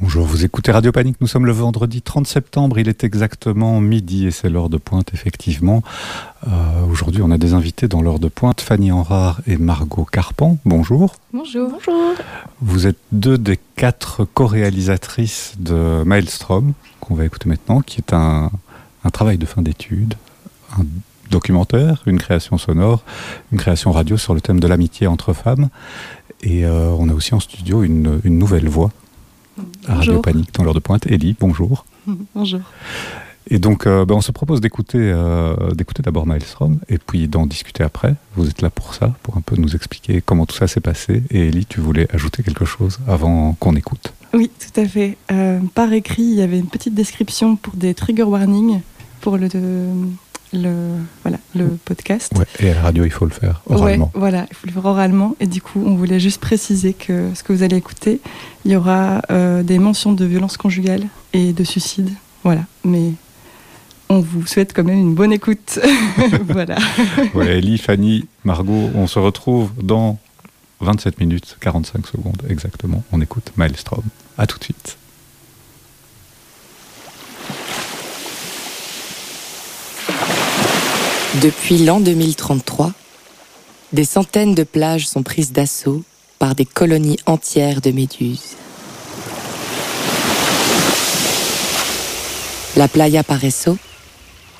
Bonjour, vous écoutez Radio Panique, nous sommes le vendredi 30 septembre, il est exactement midi et c'est l'heure de pointe effectivement. Euh, aujourd'hui on a des invités dans l'heure de pointe, Fanny Enrard et Margot Carpan, bonjour. Bonjour. Bonjour. Vous êtes deux des quatre co-réalisatrices de Maelstrom, qu'on va écouter maintenant, qui est un, un travail de fin d'études, un documentaire, une création sonore, une création radio sur le thème de l'amitié entre femmes. Et euh, on a aussi en studio une, une nouvelle voix à Radio Panique dans l'heure de pointe. Ellie, bonjour. Bonjour. Et donc, euh, ben, on se propose d'écouter euh, d'écouter d'abord Maelstrom et puis d'en discuter après. Vous êtes là pour ça, pour un peu nous expliquer comment tout ça s'est passé. Et Ellie, tu voulais ajouter quelque chose avant qu'on écoute Oui, tout à fait. Euh, par écrit, il y avait une petite description pour des trigger warnings pour le, le, voilà, le podcast. Ouais, et à la radio, il faut le faire oralement. Ouais, voilà, il faut le faire oralement. Et du coup, on voulait juste préciser que ce que vous allez écouter, il y aura euh, des mentions de violence conjugale et de suicide. Voilà, mais on vous souhaite quand même une bonne écoute. voilà. Ouais, Ellie, Fanny, Margot, on se retrouve dans 27 minutes 45 secondes exactement. On écoute Maelstrom. À tout de suite. Depuis l'an 2033, des centaines de plages sont prises d'assaut par des colonies entières de méduses. La Playa Pareso,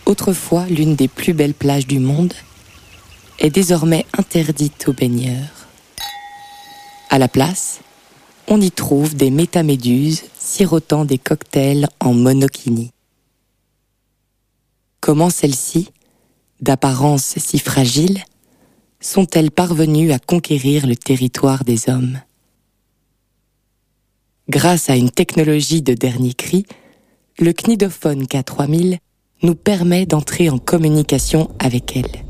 autrefois l'une des plus belles plages du monde, est désormais interdite aux baigneurs. À la place, on y trouve des métaméduses sirotant des cocktails en monokini. Comment celles-ci, d'apparence si fragile, sont-elles parvenues à conquérir le territoire des hommes? Grâce à une technologie de dernier cri, le Cnidophone K3000 nous permet d'entrer en communication avec elles.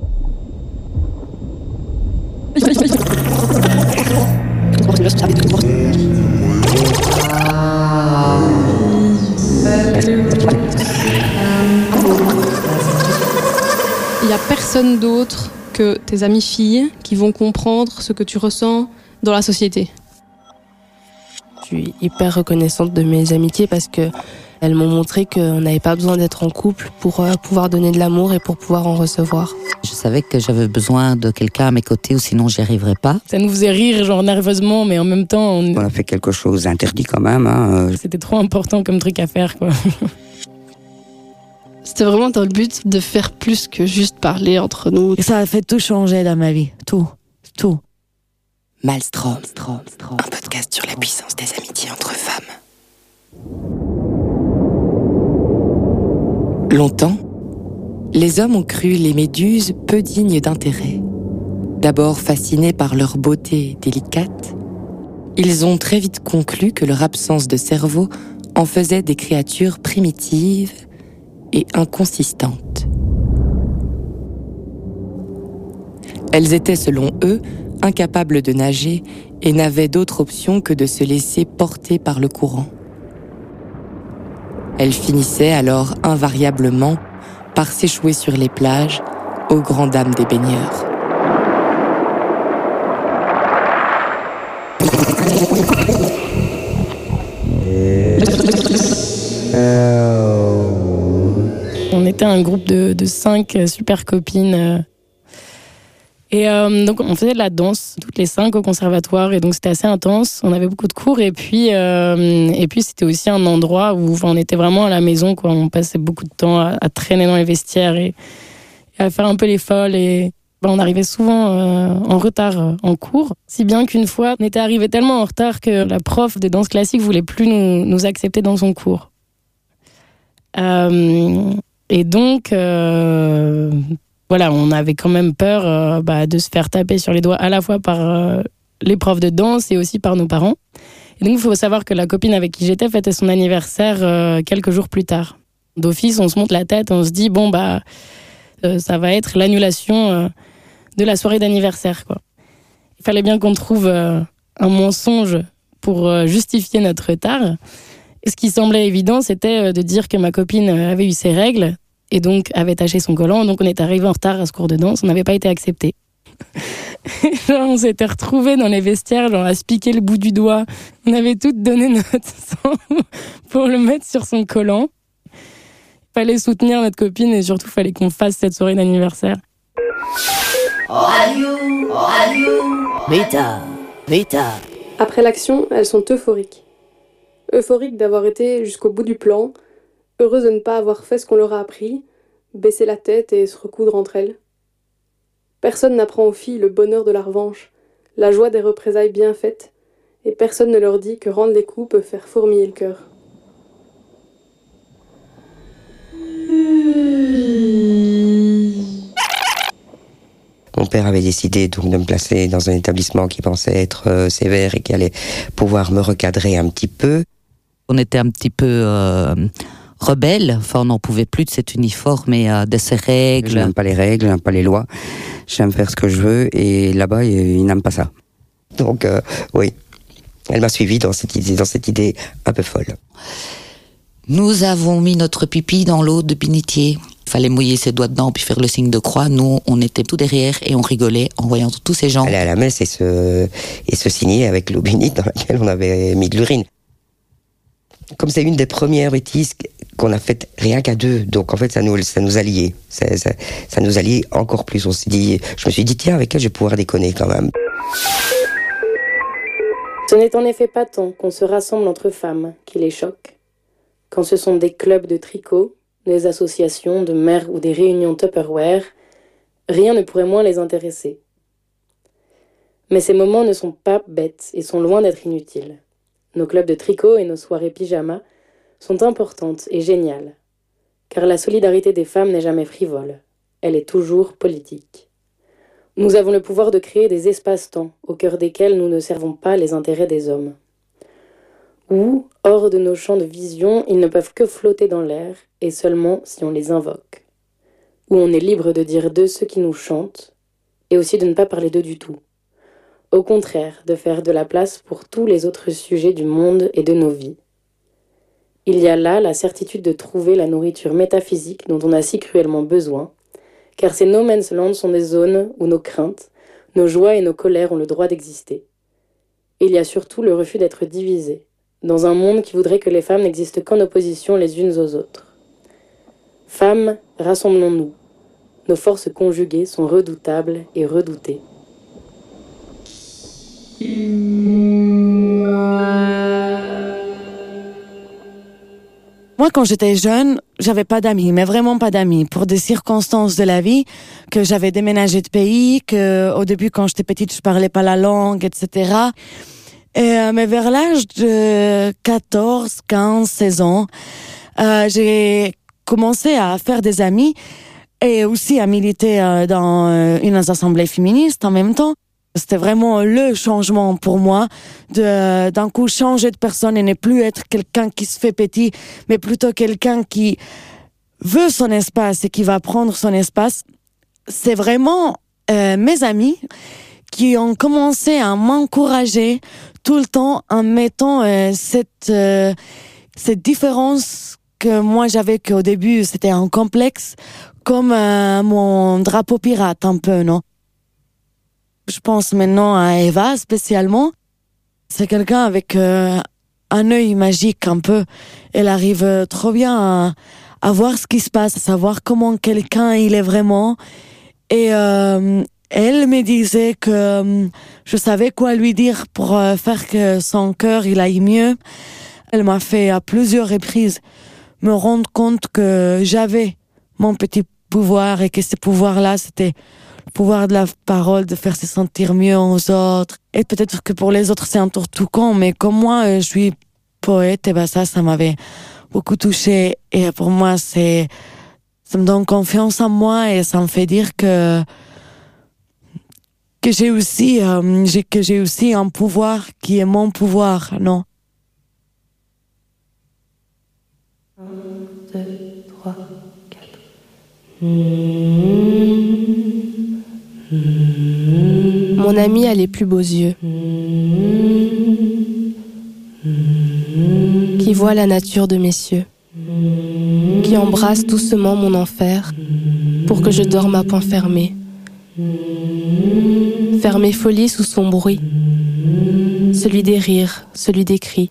Il n'y a personne d'autre que tes amies filles qui vont comprendre ce que tu ressens dans la société. Je suis hyper reconnaissante de mes amitiés parce que elles m'ont montré qu'on n'avait pas besoin d'être en couple pour euh, pouvoir donner de l'amour et pour pouvoir en recevoir. Je savais que j'avais besoin de quelqu'un à mes côtés ou sinon j'y arriverais pas. Ça nous faisait rire, genre nerveusement, mais en même temps. On, on a fait quelque chose d'interdit quand même. Hein. C'était trop important comme truc à faire, quoi. C'était vraiment dans le but de faire plus que juste parler entre nous. Et ça a fait tout changer dans ma vie. Tout. Tout. Malstrom, un podcast sur la puissance des amitiés entre femmes. Longtemps, les hommes ont cru les méduses peu dignes d'intérêt. D'abord fascinés par leur beauté délicate, ils ont très vite conclu que leur absence de cerveau en faisait des créatures primitives et inconsistantes. Elles étaient, selon eux, incapables de nager et n'avaient d'autre option que de se laisser porter par le courant. Elles finissaient alors invariablement par s'échouer sur les plages aux grandes dames des baigneurs. On était un groupe de, cinq super copines. Et euh, donc on faisait de la danse toutes les cinq au conservatoire et donc c'était assez intense. On avait beaucoup de cours et puis euh, et puis c'était aussi un endroit où enfin, on était vraiment à la maison quoi. On passait beaucoup de temps à, traîner dans les vestiaires et, à faire un peu les folles et ben, on arrivait souvent euh, en retard euh, en cours, si bien qu'une fois on était arrivé tellement en retard que la prof de danse classique voulait plus nous, nous accepter dans son cours. Euh, et donc voilà, on avait quand même peur euh, bah, de se faire taper sur les doigts à la fois par euh, les profs de danse et aussi par nos parents. Et donc, il faut savoir que la copine avec qui j'étais fêtait son anniversaire euh, quelques jours plus tard. D'office, on se monte la tête, on se dit, bon, bah, ça va être l'annulation de la soirée d'anniversaire. Il fallait bien qu'on trouve un mensonge pour justifier notre retard. Et ce qui semblait évident, c'était de dire que ma copine avait eu ses règles, et donc avait taché son collant. Donc on est arrivé en retard à ce cours de danse, on n'avait pas été accepté. on s'était retrouvés dans les vestiaires, genre à se piquer le bout du doigt. On avait toutes donné notre sang pour le mettre sur son collant. Fallait soutenir notre copine et surtout fallait qu'on fasse cette soirée d'anniversaire. Radio, radio, Vita, Vita. Après l'action, elles sont euphoriques. Euphoriques d'avoir été jusqu'au bout du plan, heureuses de ne pas avoir fait ce qu'on leur a appris, baisser la tête et se recoudre entre elles. Personne n'apprend aux filles le bonheur de la revanche, la joie des représailles bien faites, et personne ne leur dit que rendre les coups peut faire fourmiller le cœur. Mon père avait décidé donc de me placer dans un établissement qui pensait être euh, sévère et qui allait pouvoir me recadrer un petit peu. On était un petit peu euh, rebelles. Enfin, on n'en pouvait plus de cet uniforme et euh, de ces Je règles. n'aime pas les règles, je n'aime pas les lois. J'aime faire ce que je veux et là-bas, ils, ils n'aiment pas ça. Donc, euh, oui, elle m'a suivi dans cette idée, dans cette idée un peu folle. Nous avons mis notre pipi dans l'eau de binitier. Il fallait mouiller ses doigts dedans puis faire le signe de croix. Nous, on était tout derrière et on rigolait en voyant tous ces gens. Aller à la messe et se, et se signer avec l'eau bénite dans laquelle on avait mis de l'urine. Comme c'est une des premières bêtises qu'on a faites rien qu'à deux, donc en fait ça nous, ça nous a liés. Ça, nous a liés encore plus. On s'est dit, je me suis dit tiens avec elle je vais pouvoir déconner quand même. Ce n'est en effet pas tant qu'on se rassemble entre femmes qui les choque, quand ce sont des clubs de tricot, des associations de mères ou des réunions Tupperware, rien ne pourrait moins les intéresser. Mais ces moments ne sont pas bêtes et sont loin d'être inutiles. Nos clubs de tricot et nos soirées pyjama sont importantes et géniales, car la solidarité des femmes n'est jamais frivole, elle est toujours politique. Nous avons le pouvoir de créer des espaces-temps au cœur desquels nous ne servons pas les intérêts des hommes. Ou, hors de nos champs de vision, ils ne peuvent que flotter dans l'air, et seulement si on les invoque. Où on est libre de dire d'eux ce qui nous chante, et aussi de ne pas parler d'eux du tout. Au contraire, de faire de la place pour tous les autres sujets du monde et de nos vies. Il y a là la certitude de trouver la nourriture métaphysique dont on a si cruellement besoin, car ces no man's land sont des zones où nos craintes, nos joies et nos colères ont le droit d'exister. Il y a surtout le refus d'être divisés, dans un monde qui voudrait que les femmes n'existent qu'en opposition les unes aux autres. Femmes, rassemblons-nous. Nos forces conjuguées sont redoutables et redoutées. Moi, quand j'étais jeune, j'avais pas d'amis, mais vraiment pas d'amis, pour des circonstances de la vie, que j'avais déménagé de pays, que au début, quand j'étais petite, je parlais pas la langue, etc. Et, euh, mais vers l'âge de 14, 15, 16 ans, euh, j'ai commencé à faire des amis et aussi à militer euh, dans une assemblée féministe en même temps. C'était vraiment le changement pour moi de d'un coup changer de personne et ne plus être quelqu'un qui se fait petit, mais plutôt quelqu'un qui veut son espace et qui va prendre son espace. C'est vraiment euh, mes amis qui ont commencé à m'encourager tout le temps en mettant euh, cette euh, cette différence que moi j'avais qu'au début c'était un complexe comme euh, mon drapeau pirate un peu non? Je pense maintenant à Eva spécialement. C'est quelqu'un avec euh, un œil magique un peu. Elle arrive euh, trop bien à, voir ce qui se passe, à savoir comment quelqu'un il est vraiment. Et euh, elle me disait que je savais quoi lui dire pour faire que son cœur il aille mieux. Elle m'a fait à plusieurs reprises me rendre compte que j'avais mon petit pouvoir et que ce pouvoir-là c'était pouvoir de la parole, de faire se sentir mieux aux autres. Et peut-être que pour les autres, c'est un tour tout con, mais comme moi, euh, je suis poète, et ben ça, ça m'avait beaucoup touché. Et pour moi, c'est, ça me donne confiance en moi et ça me fait dire que, que j'ai aussi, euh, que j'ai aussi un pouvoir qui est mon pouvoir, non? Mon ami a les plus beaux yeux, qui voit la nature de mes cieux, qui embrasse doucement mon enfer pour que je dorme à point fermé. faire mes folies sous son bruit, celui des rires, celui des cris.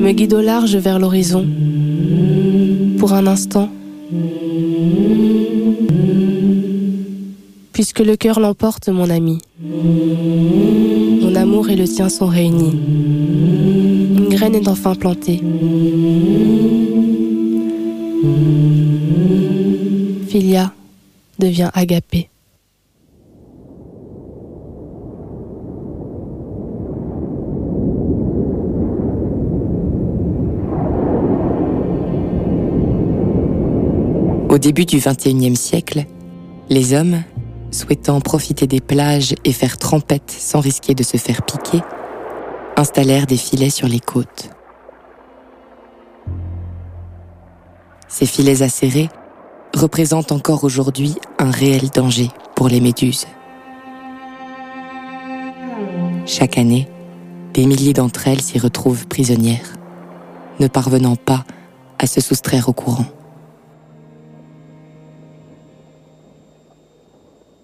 Me guide au large vers l'horizon, pour un instant, puisque le cœur l'emporte, mon ami. Mon amour et le tien sont réunis. Une graine est enfin plantée. Philia devient agapé. Au début du XXIe siècle, les hommes, souhaitant profiter des plages et faire trempette sans risquer de se faire piquer, installèrent des filets sur les côtes. Ces filets acérés représentent encore aujourd'hui un réel danger pour les méduses. Chaque année, des milliers d'entre elles s'y retrouvent prisonnières, ne parvenant pas à se soustraire au courant.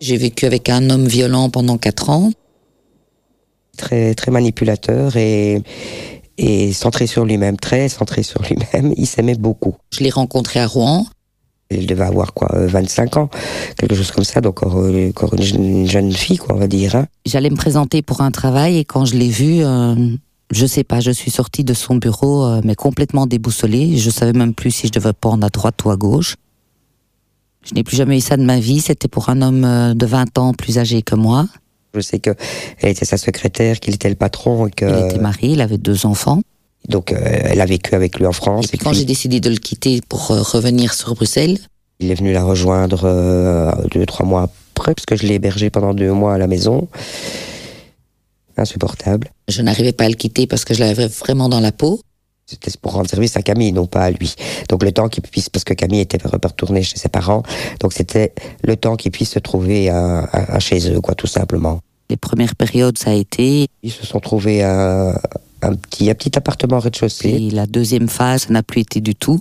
J'ai vécu avec un homme violent pendant quatre ans. Très, très manipulateur et, et centré sur lui-même, très centré sur lui-même. Il s'aimait beaucoup. Je l'ai rencontré à Rouen. Il devait avoir quoi, 25 ans, quelque chose comme ça, donc encore, encore une, jeune, une jeune fille, quoi, on va dire. Hein. J'allais me présenter pour un travail et quand je l'ai vu, euh, je sais pas, je suis sortie de son bureau, euh, mais complètement déboussolée. Je savais même plus si je devais prendre à droite ou à gauche. Je n'ai plus jamais eu ça de ma vie. C'était pour un homme euh, de 20 ans plus âgé que moi. Je sais que elle était sa secrétaire, qu'il était le patron. Et que... Il était marié, il avait deux enfants. Donc, euh, elle a vécu avec lui en France. Et puis, quand j'ai décidé de le quitter pour euh, revenir sur Bruxelles, il est venu la rejoindre euh, deux, trois mois après, parce que je l'ai hébergé pendant deux mois à la maison. Insupportable. Je n'arrivais pas à le quitter parce que je l'avais vraiment dans la peau. C'était pour rendre service à Camille, non pas à lui. Donc le temps qu'il puisse, parce que Camille était retournée chez ses parents, donc c'était le temps qu'il puisse se trouver à, à, à, chez eux, quoi, tout simplement. Les premières périodes, ça a été? Ils se sont trouvés à un petit, un petit appartement au rez-de-chaussée. Et la deuxième phase n'a plus été du tout?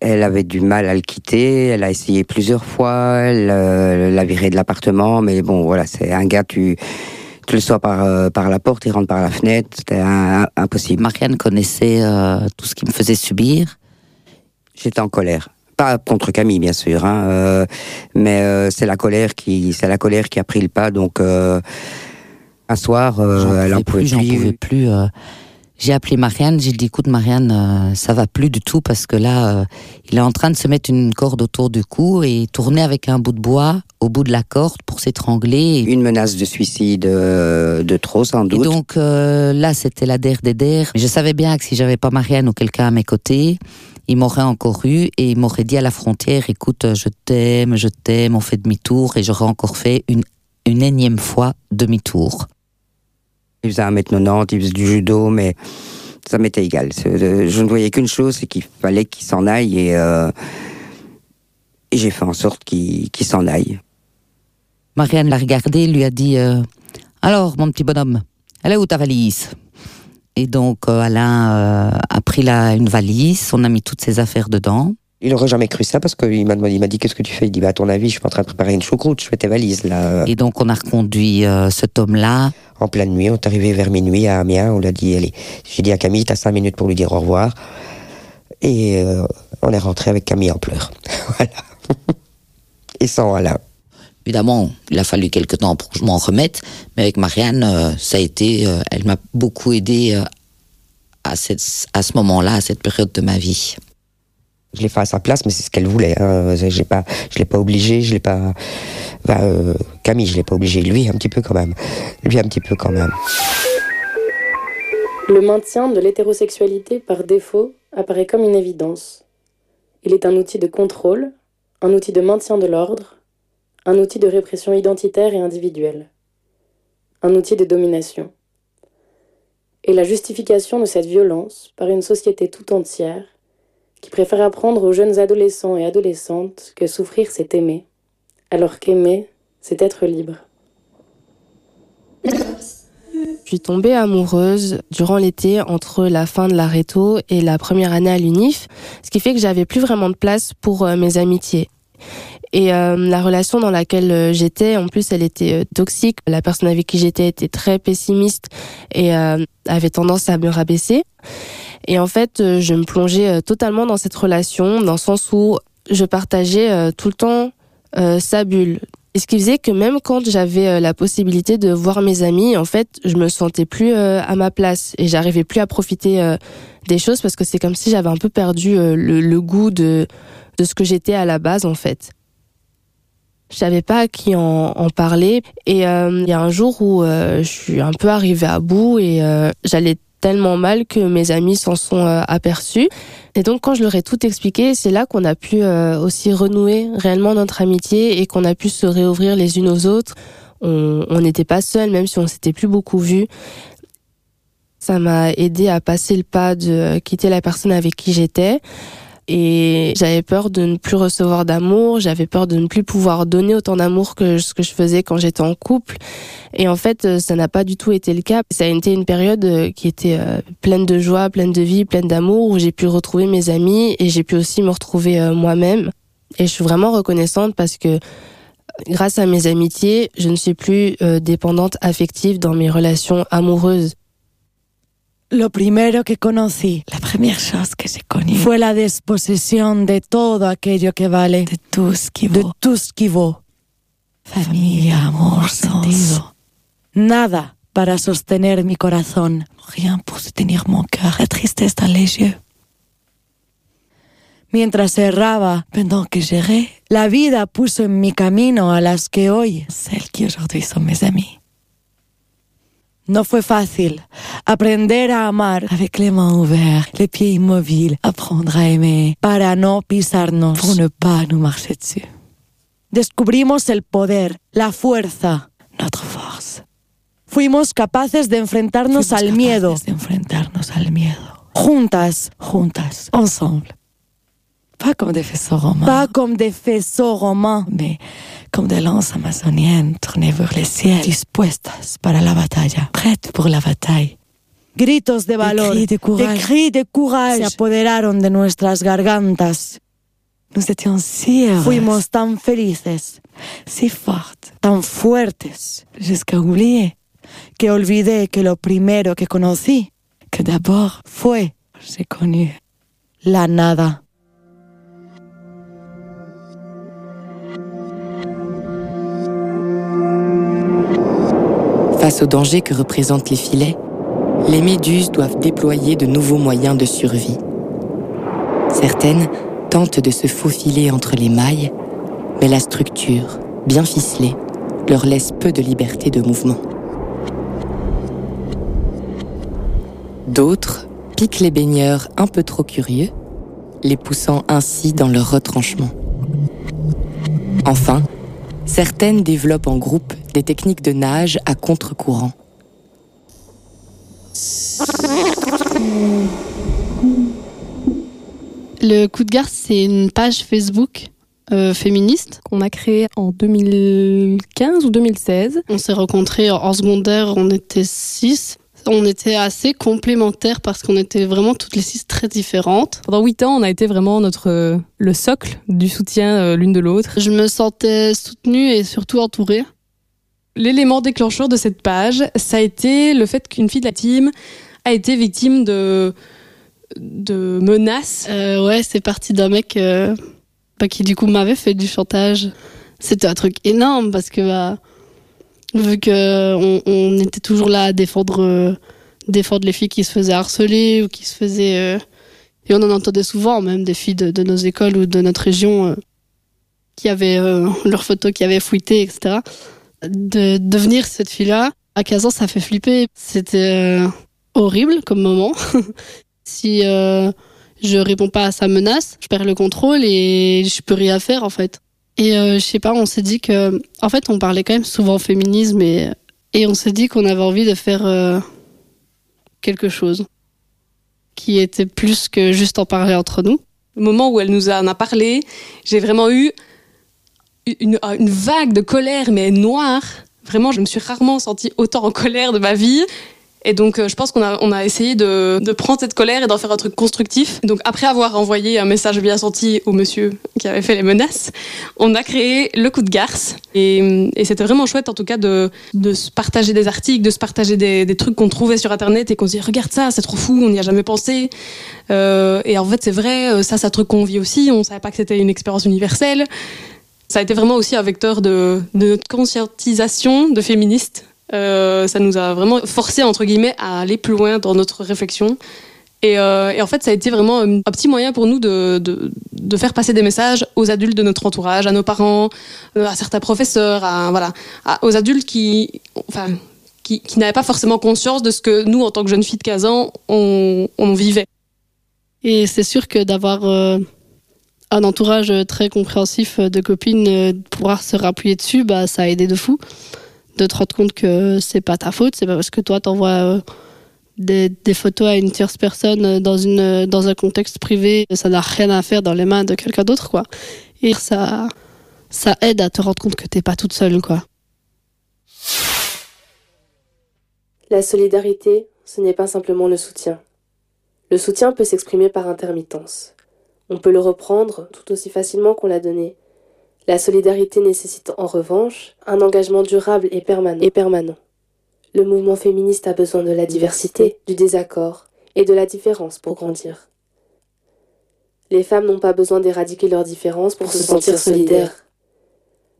Elle avait du mal à le quitter. Elle a essayé plusieurs fois. Elle euh, l'a viré de l'appartement, mais bon, voilà, c'est un gars, tu le sors par, euh, par la porte, il rentre par la fenêtre, c'était impossible. Marianne connaissait euh, tout ce qui me faisait subir. J'étais en colère. Pas contre Camille, bien sûr, hein, euh, mais c'est la colère qui, c'est la colère qui a pris le pas. Donc, un soir, elle en pouvait plus. J'en pouvais plus. J'ai appelé Marianne, j'ai dit écoute Marianne, ça va plus du tout parce que là, il est en train de se mettre une corde autour du cou et tourner avec un bout de bois au bout de la corde pour s'étrangler. Une menace de suicide euh, de trop, sans doute. Et donc euh, là, c'était la der des der. Je savais bien que si j'avais pas Marianne ou quelqu'un à mes côtés, il m'aurait encore eu et il m'aurait dit à la frontière, écoute, je t'aime, je t'aime, on fait demi-tour et j'aurais encore fait une, une énième fois demi-tour. Il faisait 1m90, il faisait du judo, mais ça m'était égal. Je ne voyais qu'une chose, c'est qu'il fallait qu'il s'en aille et, euh, et j'ai fait en sorte qu'il qu s'en aille. Marianne l'a regardé, lui a dit euh, Alors, mon petit bonhomme, elle est où ta valise? Et donc, euh, Alain euh, a pris une valise, on a mis toutes ses affaires dedans. Il n'aurait jamais cru ça parce qu'il m'a demandé, il m'a dit qu'est-ce que tu fais? Il dit bah à ton avis, je suis en train de préparer une choucroute, je fais tes valises là. Et donc on a reconduit euh, cet homme-là. En pleine nuit, on est arrivé vers minuit à Amiens, on l'a dit, allez, j'ai dit à Camille, t'as cinq minutes pour lui dire au revoir. Et euh, on est rentré avec Camille en pleurs. voilà. Et sans Alain. Évidemment, il a fallu quelque temps pour que je m'en remette, mais avec Marianne, euh, ça a été, elle m'a beaucoup aidé à, cette, à ce moment-là, à cette période de ma vie. Je l'ai fait à sa place, mais c'est ce qu'elle voulait. Hein. J'ai pas, je l'ai pas obligé, je l'ai pas. Euh, Camille, je l'ai pas obligé. Lui, un petit peu quand même. Lui, un petit peu quand même. Le maintien de l'hétérosexualité par défaut apparaît comme une évidence. Il est un outil de contrôle, un outil de maintien de l'ordre, un outil de répression identitaire et individuelle, un outil de domination. Et la justification de cette violence par une société tout entière qui préfère apprendre aux jeunes adolescents et adolescentes que souffrir c'est aimer, alors qu'aimer c'est être libre. Je suis tombée amoureuse durant l'été entre la fin de la réto et la première année à l'UNIF, ce qui fait que j'avais plus vraiment de place pour euh, mes amitiés. Et euh, la relation dans laquelle euh, j'étais, en plus, elle était toxique. La personne avec qui j'étais était très pessimiste et avait tendance à me rabaisser. Et en fait, je me plongeais totalement dans cette relation, dans le sens où je partageais tout le temps sa bulle. Et ce qui faisait que même quand j'avais la possibilité de voir mes amis, en fait, je me sentais plus à ma place et j'arrivais plus à profiter des choses parce que c'est comme si j'avais un peu perdu le, goût de de ce que j'étais à la base en fait. Je savais pas à qui en, parler et euh, il y a un jour où euh, je suis un peu arrivée à bout et euh, j'allais tellement mal que mes amis s'en sont aperçus. Et donc quand je leur ai tout expliqué, c'est là qu'on a pu aussi renouer réellement notre amitié et qu'on a pu se réouvrir les unes aux autres. On n'était pas seuls, même si on s'était plus beaucoup vus. Ça m'a aidé à passer le pas de quitter la personne avec qui j'étais et j'avais peur de ne plus recevoir d'amour, j'avais peur de ne plus pouvoir donner autant d'amour que ce que je faisais quand j'étais en couple. Et en fait, euh, ça n'a pas du tout été le cas. Ça a été une période euh, qui était euh, pleine de joie, pleine de vie, pleine d'amour, où j'ai pu retrouver mes amis et j'ai pu aussi me retrouver moi-même. Et je suis vraiment reconnaissante parce que grâce à mes amitiés, je ne suis plus dépendante affective dans mes relations amoureuses. Lo primero que conocí, la primera chose que se conocí, fue la disposición de todo aquello que vale, de tout ce qui vaut, de tout ce qui vaut. Familia, amor, sentido. Nada para sostener mi corazón. Rien pour soutenir mon cœur. La tristesse dans les yeux. Mientras cerraba, pendant que j'errais, la vida puso en mi camino a las que hoy, celles qui aujourd'hui sont mes amis. No fue fácil aprender a amar avec les mains ouvertes, les pieds immobiles, apprendre à aimer para no pisarnos, pour ne pas nous marcher dessus. Descubrimos el poder, la fuerza, notre force. Fuimos capaces de enfrentarnos Fuimos al miedo. De enfrentarnos al miedo. Juntas, juntas, ensemble. Pas comme des faisceaux romains. Pas comme des faisceaux romains, mais comme des lances amazoniennes tournées vers le ciel, dispuestas para la batalla, prêtes pour la bataille. Gritos de valor, des cris de courage, cris de courage se apoderaron de nuestras gargantas. Nous étions si heureux. Fuimos tan felices, si fortes, tan fuertes, jusqu'à oublier que olvidé que lo primero que conocí, que d'abord fue, j'ai connu la nada. Face au danger que représentent les filets, les méduses doivent déployer de nouveaux moyens de survie. Certaines tentent de se faufiler entre les mailles, mais la structure, bien ficelée, leur laisse peu de liberté de mouvement. D'autres piquent les baigneurs un peu trop curieux, les poussant ainsi dans leur retranchement. Enfin, certaines développent en groupe des techniques de nage à contre-courant. Le coup de garde, c'est une page Facebook euh, féministe qu'on a créée en 2015 ou 2016. On s'est rencontrés en secondaire, on était six on était assez complémentaires parce qu'on était vraiment toutes les six très différentes. Pendant huit ans, on a été vraiment notre euh, le socle du soutien euh, l'une de l'autre. Je me sentais soutenue et surtout entourée. L'élément déclencheur de cette page, ça a été le fait qu'une fille de la team a été victime de de menaces. Euh, ouais, c'est parti d'un mec bah, qui du coup m'avait fait du chantage. C'était un truc énorme parce que bah, vu que on, était toujours là à défendre euh, défendre les filles qui se faisaient harceler ou qui se faisaient euh, et on en entendait souvent même des filles de, nos écoles ou de notre région euh, qui avaient leurs photos qui avaient fouillé etc de devenir cette fille là à 15 ans ça fait flipper. C'était horrible comme moment. Si je réponds pas à sa menace je perds le contrôle et je peux rien faire en fait. Et euh, je sais pas, on s'est dit que, en fait, on parlait quand même souvent féminisme et, et on s'est dit qu'on avait envie de faire euh, quelque chose qui était plus que juste en parler entre nous. Au moment où elle nous en a parlé, j'ai vraiment eu une, une, vague de colère, mais noire. Vraiment, je me suis rarement sentie autant en colère de ma vie. Et donc, euh, je pense qu'on a, on a essayé de, de prendre cette colère et d'en faire un truc constructif. Donc, après avoir envoyé un message bien senti au monsieur qui avait fait les menaces, on a créé le coup de garce. Et, c'était vraiment chouette, en tout cas, de, de se partager des articles, de se partager des, trucs qu'on trouvait sur Internet et qu'on se dit, regarde ça, c'est trop fou, on n'y a jamais pensé. Euh, et en fait, c'est vrai, euh, ça, c'est un truc qu'on vit aussi. On savait pas que c'était une expérience universelle. Ça a été vraiment aussi un vecteur de, de notre conscientisation de féministes euh, ça nous a vraiment forcé, entre guillemets, à aller plus loin dans notre réflexion. Et, euh, et, en fait, ça a été vraiment un petit moyen pour nous de, de, de, faire passer des messages aux adultes de notre entourage, à nos parents, euh, à certains professeurs, à, voilà, aux adultes qui, enfin, qui, qui n'avaient pas forcément conscience de ce que nous, en tant que jeunes filles de 15 ans, on, on vivait. Et c'est sûr que d'avoir euh, un entourage très compréhensif de copines, euh, pouvoir se rappuyer dessus, bah, ça a aidé de fou de te rendre compte que c'est pas ta faute, c'est pas parce que toi t'envoies euh, des, des, photos à une tierce personne dans, une, dans un contexte privé, ça n'a rien à faire dans les mains de quelqu'un d'autre, quoi. Et ça, ça aide à te rendre compte que t'es pas toute seule, quoi. La solidarité, ce n'est pas simplement le soutien. Le soutien peut s'exprimer par intermittence. On peut le reprendre tout aussi facilement qu'on l'a donné, la solidarité nécessite en revanche un engagement durable et permanent. et permanent. Le mouvement féministe a besoin de la diversité, du désaccord et de la différence pour grandir. Les femmes n'ont pas besoin d'éradiquer leurs différences pour, pour se sentir solidaires.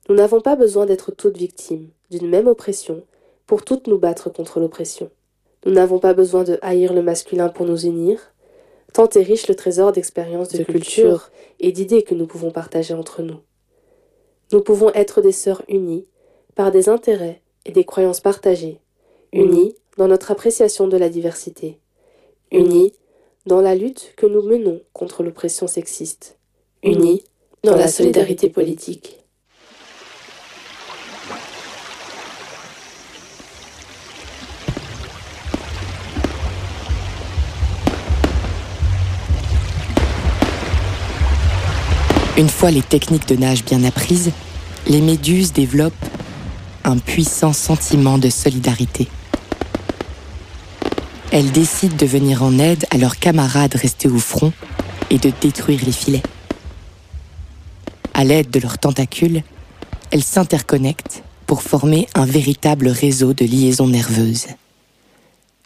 Nous n'avons pas besoin d'être toutes victimes d'une même oppression pour toutes nous battre contre l'oppression. Nous n'avons pas besoin de haïr le masculin pour nous unir, tant est riche le trésor d'expériences, de, de culture et d'idées que nous pouvons partager entre nous. Nous pouvons être des sœurs unies par des intérêts et des croyances partagées, unies dans notre appréciation de la diversité, unies dans la lutte que nous menons contre l'oppression sexiste, unies dans la solidarité politique. Une fois les techniques de nage bien apprises, les méduses développent un puissant sentiment de solidarité. Elles décident de venir en aide à leurs camarades restés au front et de détruire les filets. À l'aide de leurs tentacules, elles s'interconnectent pour former un véritable réseau de liaisons nerveuses.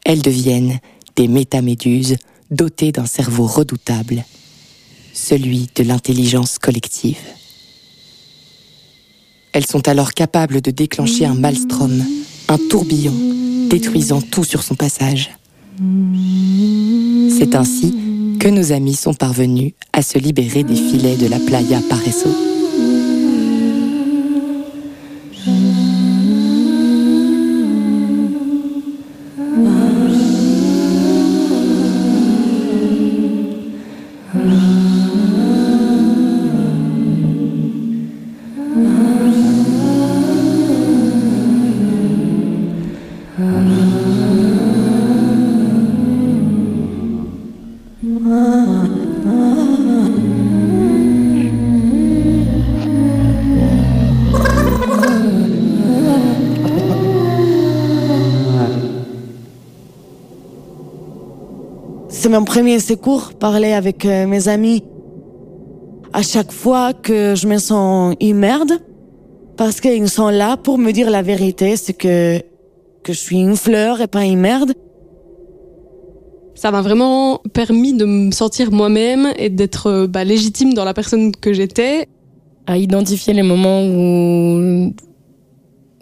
Elles deviennent des métaméduses dotées d'un cerveau redoutable celui de l'intelligence collective. Elles sont alors capables de déclencher un maelstrom, un tourbillon, détruisant tout sur son passage. C'est ainsi que nos amis sont parvenus à se libérer des filets de la playa Pareso. Mon premier secours, parler avec euh, mes amis. À chaque fois que je me sens une merde, parce qu'ils sont là pour me dire la vérité, c'est que, que je suis une fleur et pas une merde. Ça m'a vraiment permis de me sentir moi-même et d'être bah, légitime dans la personne que j'étais. À identifier les moments où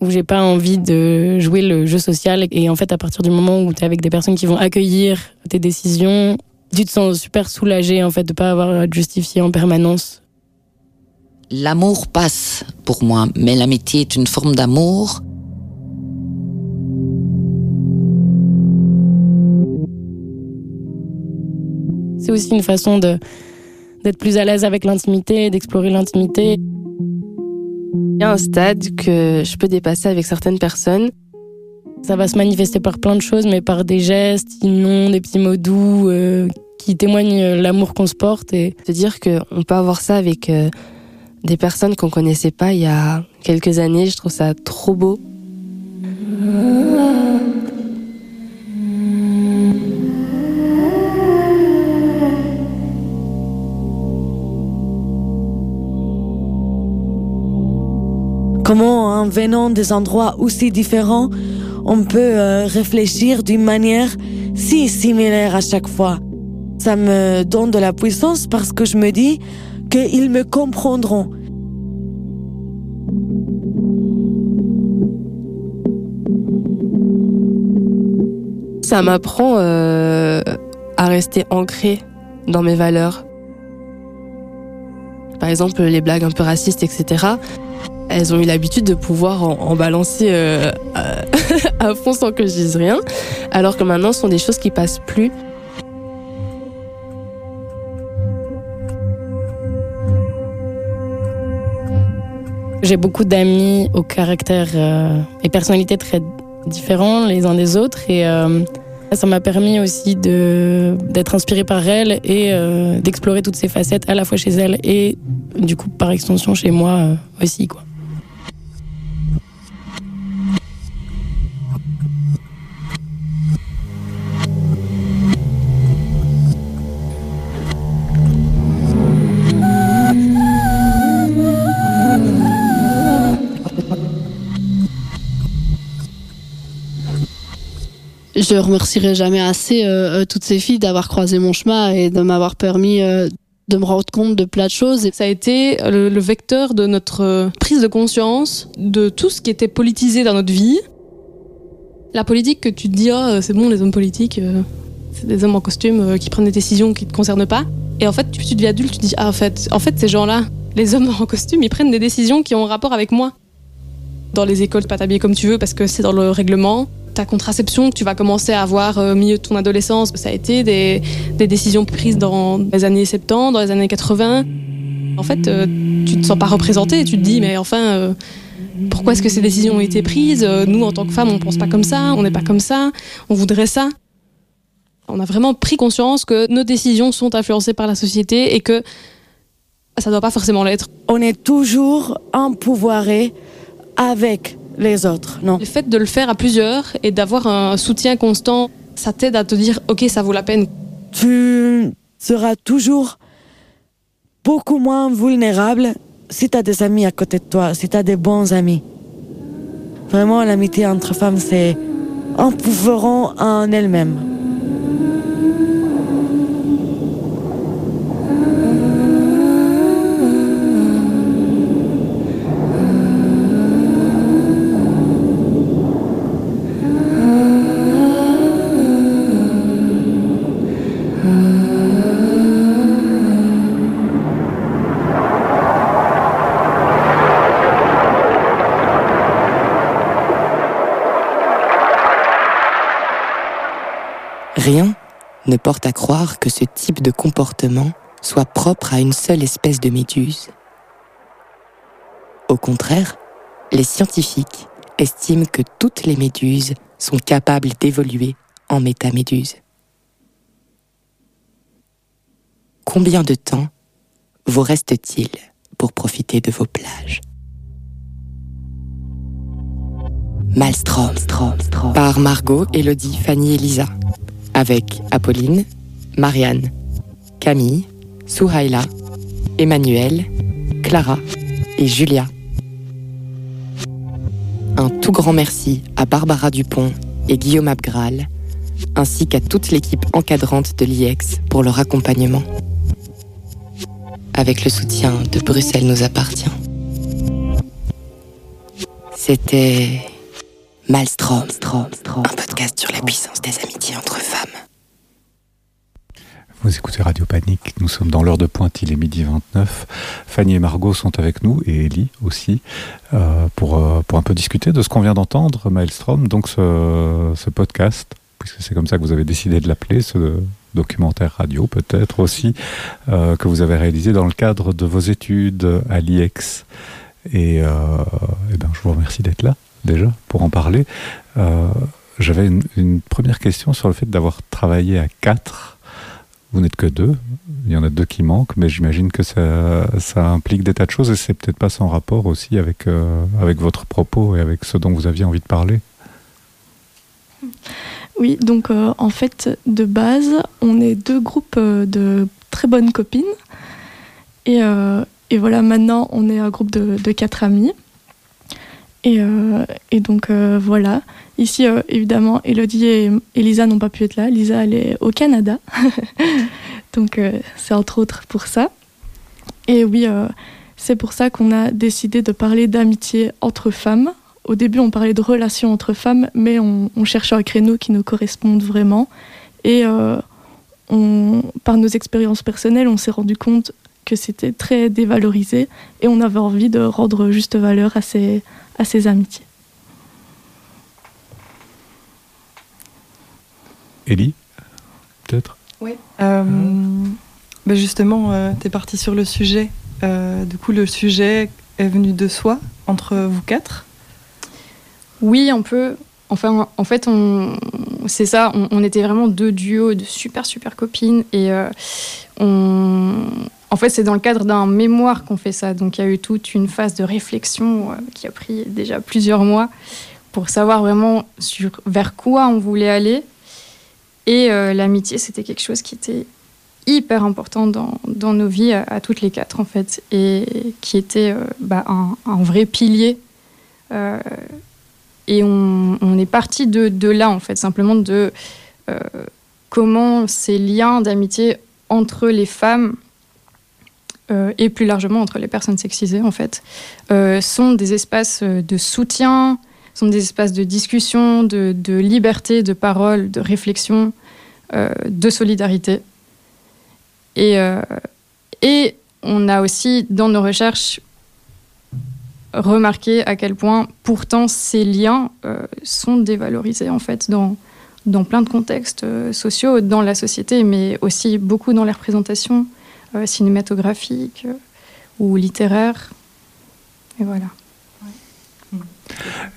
où j'ai pas envie de jouer le jeu social. Et en fait, à partir du moment où tu es avec des personnes qui vont accueillir tes décisions, tu te sens super soulagé en fait de pas avoir à te justifier en permanence. L'amour passe pour moi, mais l'amitié est une forme d'amour. C'est aussi une façon de d'être plus à l'aise avec l'intimité, d'explorer l'intimité. Il y a un stade que je peux dépasser avec certaines personnes. Ça va se manifester par plein de choses, mais par des gestes, des noms, des petits mots doux euh, qui témoignent l'amour qu'on se porte. Et se dire qu'on peut avoir ça avec euh, des personnes qu'on connaissait pas il y a quelques années, je trouve ça trop beau. En venant des endroits aussi différents, on peut euh, réfléchir d'une manière si similaire à chaque fois. Ça me donne de la puissance parce que je me dis qu'ils me comprendront. Ça m'apprend euh, à rester ancré dans mes valeurs. Par exemple, les blagues un peu racistes, etc. Elles ont eu l'habitude de pouvoir en, balancer euh, à fond sans que je dise rien, alors que maintenant, ce sont des choses qui passent plus. J'ai beaucoup d'amis au caractère euh, et personnalités très différents les uns des autres et euh, ça m'a permis aussi d'être inspirée par elle et d'explorer toutes ces facettes à la fois chez elle et du coup par extension chez moi aussi quoi. Je remercierai jamais assez euh, euh, toutes ces filles d'avoir croisé mon chemin et de m'avoir permis euh, de me rendre compte de plein de choses. Ça a été le, vecteur de notre prise de conscience de tout ce qui était politisé dans notre vie. La politique que tu te dis, oh, c'est bon, les hommes politiques, c'est des hommes en costume qui prennent des décisions qui ne te concernent pas. Et en fait, tu, tu deviens adulte, tu te dis, ah, en fait, en fait, ces gens-là, les hommes en costume, ils prennent des décisions qui ont un rapport avec moi. Dans les écoles, pas t'habiller comme tu veux parce que c'est dans le règlement ta contraception que tu vas commencer à avoir au milieu de ton adolescence, ça a été des, décisions prises dans les années 70, dans les années 80. En fait, euh, tu te sens pas représenté, tu te dis, mais enfin, euh, pourquoi est-ce que ces décisions ont été prises? Nous, en tant que femmes, on pense pas comme ça, on n'est pas comme ça, on voudrait ça. On a vraiment pris conscience que nos décisions sont influencées par la société et que ça doit pas forcément l'être. On est toujours empouvoiré avec les autres, non. Le fait de le faire à plusieurs et d'avoir un soutien constant, ça t'aide à te dire, ok, ça vaut la peine. Tu seras toujours beaucoup moins vulnérable si tu as des amis à côté de toi, si tu as des bons amis. Vraiment, l'amitié entre femmes, c'est empouvoirant en elle-même. Rien ne porte à croire que ce type de comportement soit propre à une seule espèce de méduse. Au contraire, les scientifiques estiment que toutes les méduses sont capables d'évoluer en métaméduses. Combien de temps vous reste-t-il pour profiter de vos plages? Malstrom, par Margot, Elodie, Fanny et Lisa avec Apolline, Marianne, Camille, Souhaïla, Emmanuel, Clara et Julia. Un tout grand merci à Barbara Dupont et Guillaume Abgral, ainsi qu'à toute l'équipe encadrante de l'IEX pour leur accompagnement. Avec le soutien de Bruxelles nous appartient. C'était Malstrom, un podcast sur la puissance des amitiés entre femmes. Vous écoutez Radio Panique, nous sommes dans l'heure de pointe, il est midi 29. Fanny et Margot sont avec nous, et Ellie aussi, euh, pour, euh, pour un peu discuter de ce qu'on vient d'entendre, Maelstrom, donc ce, ce podcast, puisque c'est comme ça que vous avez décidé de l'appeler, ce documentaire radio peut-être aussi, euh, que vous avez réalisé dans le cadre de vos études à l'IEX. Et, et ben, je vous remercie d'être là déjà pour en parler. Euh, j'avais une, première question sur le fait d'avoir travaillé à quatre. Vous n'êtes que deux, il y en a deux qui manquent, mais j'imagine que ça, implique des tas de choses et c'est peut-être pas sans rapport aussi avec, euh, avec votre propos et avec ce dont vous aviez envie de parler. Oui, donc euh, en fait, de base, on est deux groupes de très bonnes copines. Et, et, voilà, maintenant, on est un groupe de quatre amis. Et, et donc voilà. Ici, évidemment, Elodie et Elisa n'ont pas pu être là. Lisa, elle est au Canada. donc c'est entre autres pour ça. Et oui, c'est pour ça qu'on a décidé de parler d'amitié entre femmes. Au début, on parlait de relations entre femmes, mais on, on cherche un créneau qui nous corresponde vraiment. Et euh, par nos expériences personnelles, on s'est rendu compte que c'était très dévalorisé et on avait envie de rendre juste valeur à ces, à ces amitiés. Ellie, peut-être? Oui. Euh, ben justement, euh, tu es parti sur le sujet euh, du coup, le sujet est venu de soi entre vous quatre? Oui, on peut. Enfin, en fait, on, c'est ça. On, était vraiment deux duos de super super copines et euh, on, en fait, c'est dans le cadre d'un mémoire qu'on fait ça. Donc, il y a eu toute une phase de réflexion euh, qui a pris déjà plusieurs mois pour savoir vraiment vers quoi on voulait aller. Et l'amitié, c'était quelque chose qui était hyper important dans, nos vies à, toutes les quatre en fait et qui était euh, bah, un, vrai pilier euh, et on, est parti de, là en fait simplement de euh, comment ces liens d'amitié entre les femmes et plus largement entre les personnes sexisées en fait sont des espaces de soutien sont des espaces de discussion de, liberté de parole de réflexion de solidarité. Et, euh, on a aussi, dans nos recherches, remarqué à quel point, pourtant, ces liens euh, sont dévalorisés, en fait, dans, plein de contextes euh, sociaux, dans la société, mais aussi beaucoup dans les représentations cinématographiques ou littéraires. Et voilà.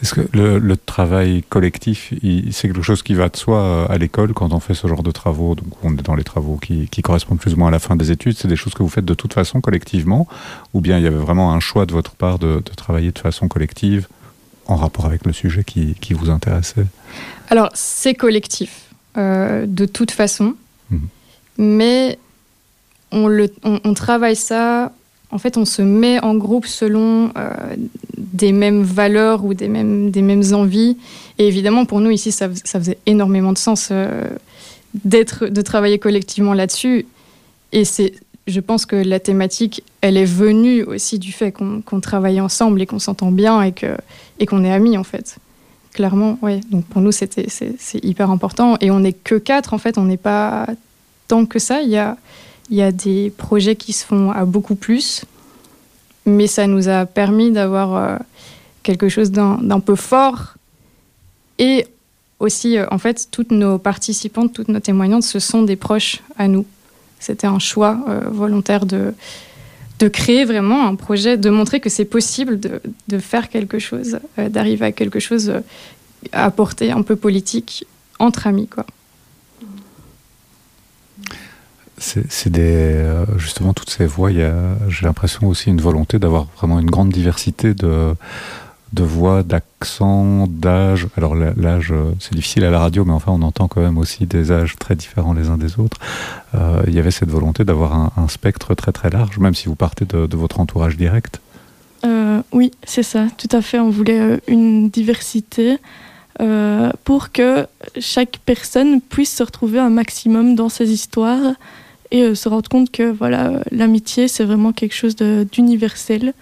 Est-ce que le, travail collectif, c'est quelque chose qui va de soi euh, à l'école quand on fait ce genre de travaux Donc on est dans les travaux qui, correspondent plus ou moins à la fin des études. C'est des choses que vous faites de toute façon collectivement Ou bien il y avait vraiment un choix de votre part de, travailler de façon collective en rapport avec le sujet qui, vous intéressait? Alors c'est collectif, euh, de toute façon. Mmh. Mais on, le, on travaille ça en fait, on se met en groupe selon euh, des mêmes valeurs ou des mêmes, des mêmes envies. Et évidemment, pour nous, ici, ça, faisait énormément de sens euh, d'être, de travailler collectivement là-dessus. Et c'est, je pense que la thématique, elle est venue aussi du fait qu'on, travaille ensemble et qu'on s'entend bien et, et qu'on est amis, en fait. Clairement, oui. Donc pour nous, c'était, c'est hyper important. Et on n'est que quatre, en fait, on n'est pas tant que ça. Il y a il y a des projets qui se font à beaucoup plus, mais ça nous a permis d'avoir euh, quelque chose d'un peu fort. Et aussi, euh, en fait, toutes nos participantes, toutes nos témoignantes, ce sont des proches à nous. C'était un choix euh, volontaire de, de créer vraiment un projet, de montrer que c'est possible de, de, faire quelque chose, d'arriver à quelque chose à portée un peu politique entre amis, quoi. C'est euh, justement toutes ces voix. J'ai l'impression aussi une volonté d'avoir vraiment une grande diversité de voix, d'accents, d'âge. Alors l'âge, euh, c'est difficile à la radio, mais enfin on entend quand même aussi des âges très différents les uns des autres. Euh, il y avait cette volonté d'avoir un, spectre très très large, même si vous partez de, votre entourage direct. oui, c'est ça, tout à fait. On voulait une diversité. pour que chaque personne puisse se retrouver un maximum dans ses histoires et euh, se rendre compte que voilà, l'amitié, c'est vraiment quelque chose d'universel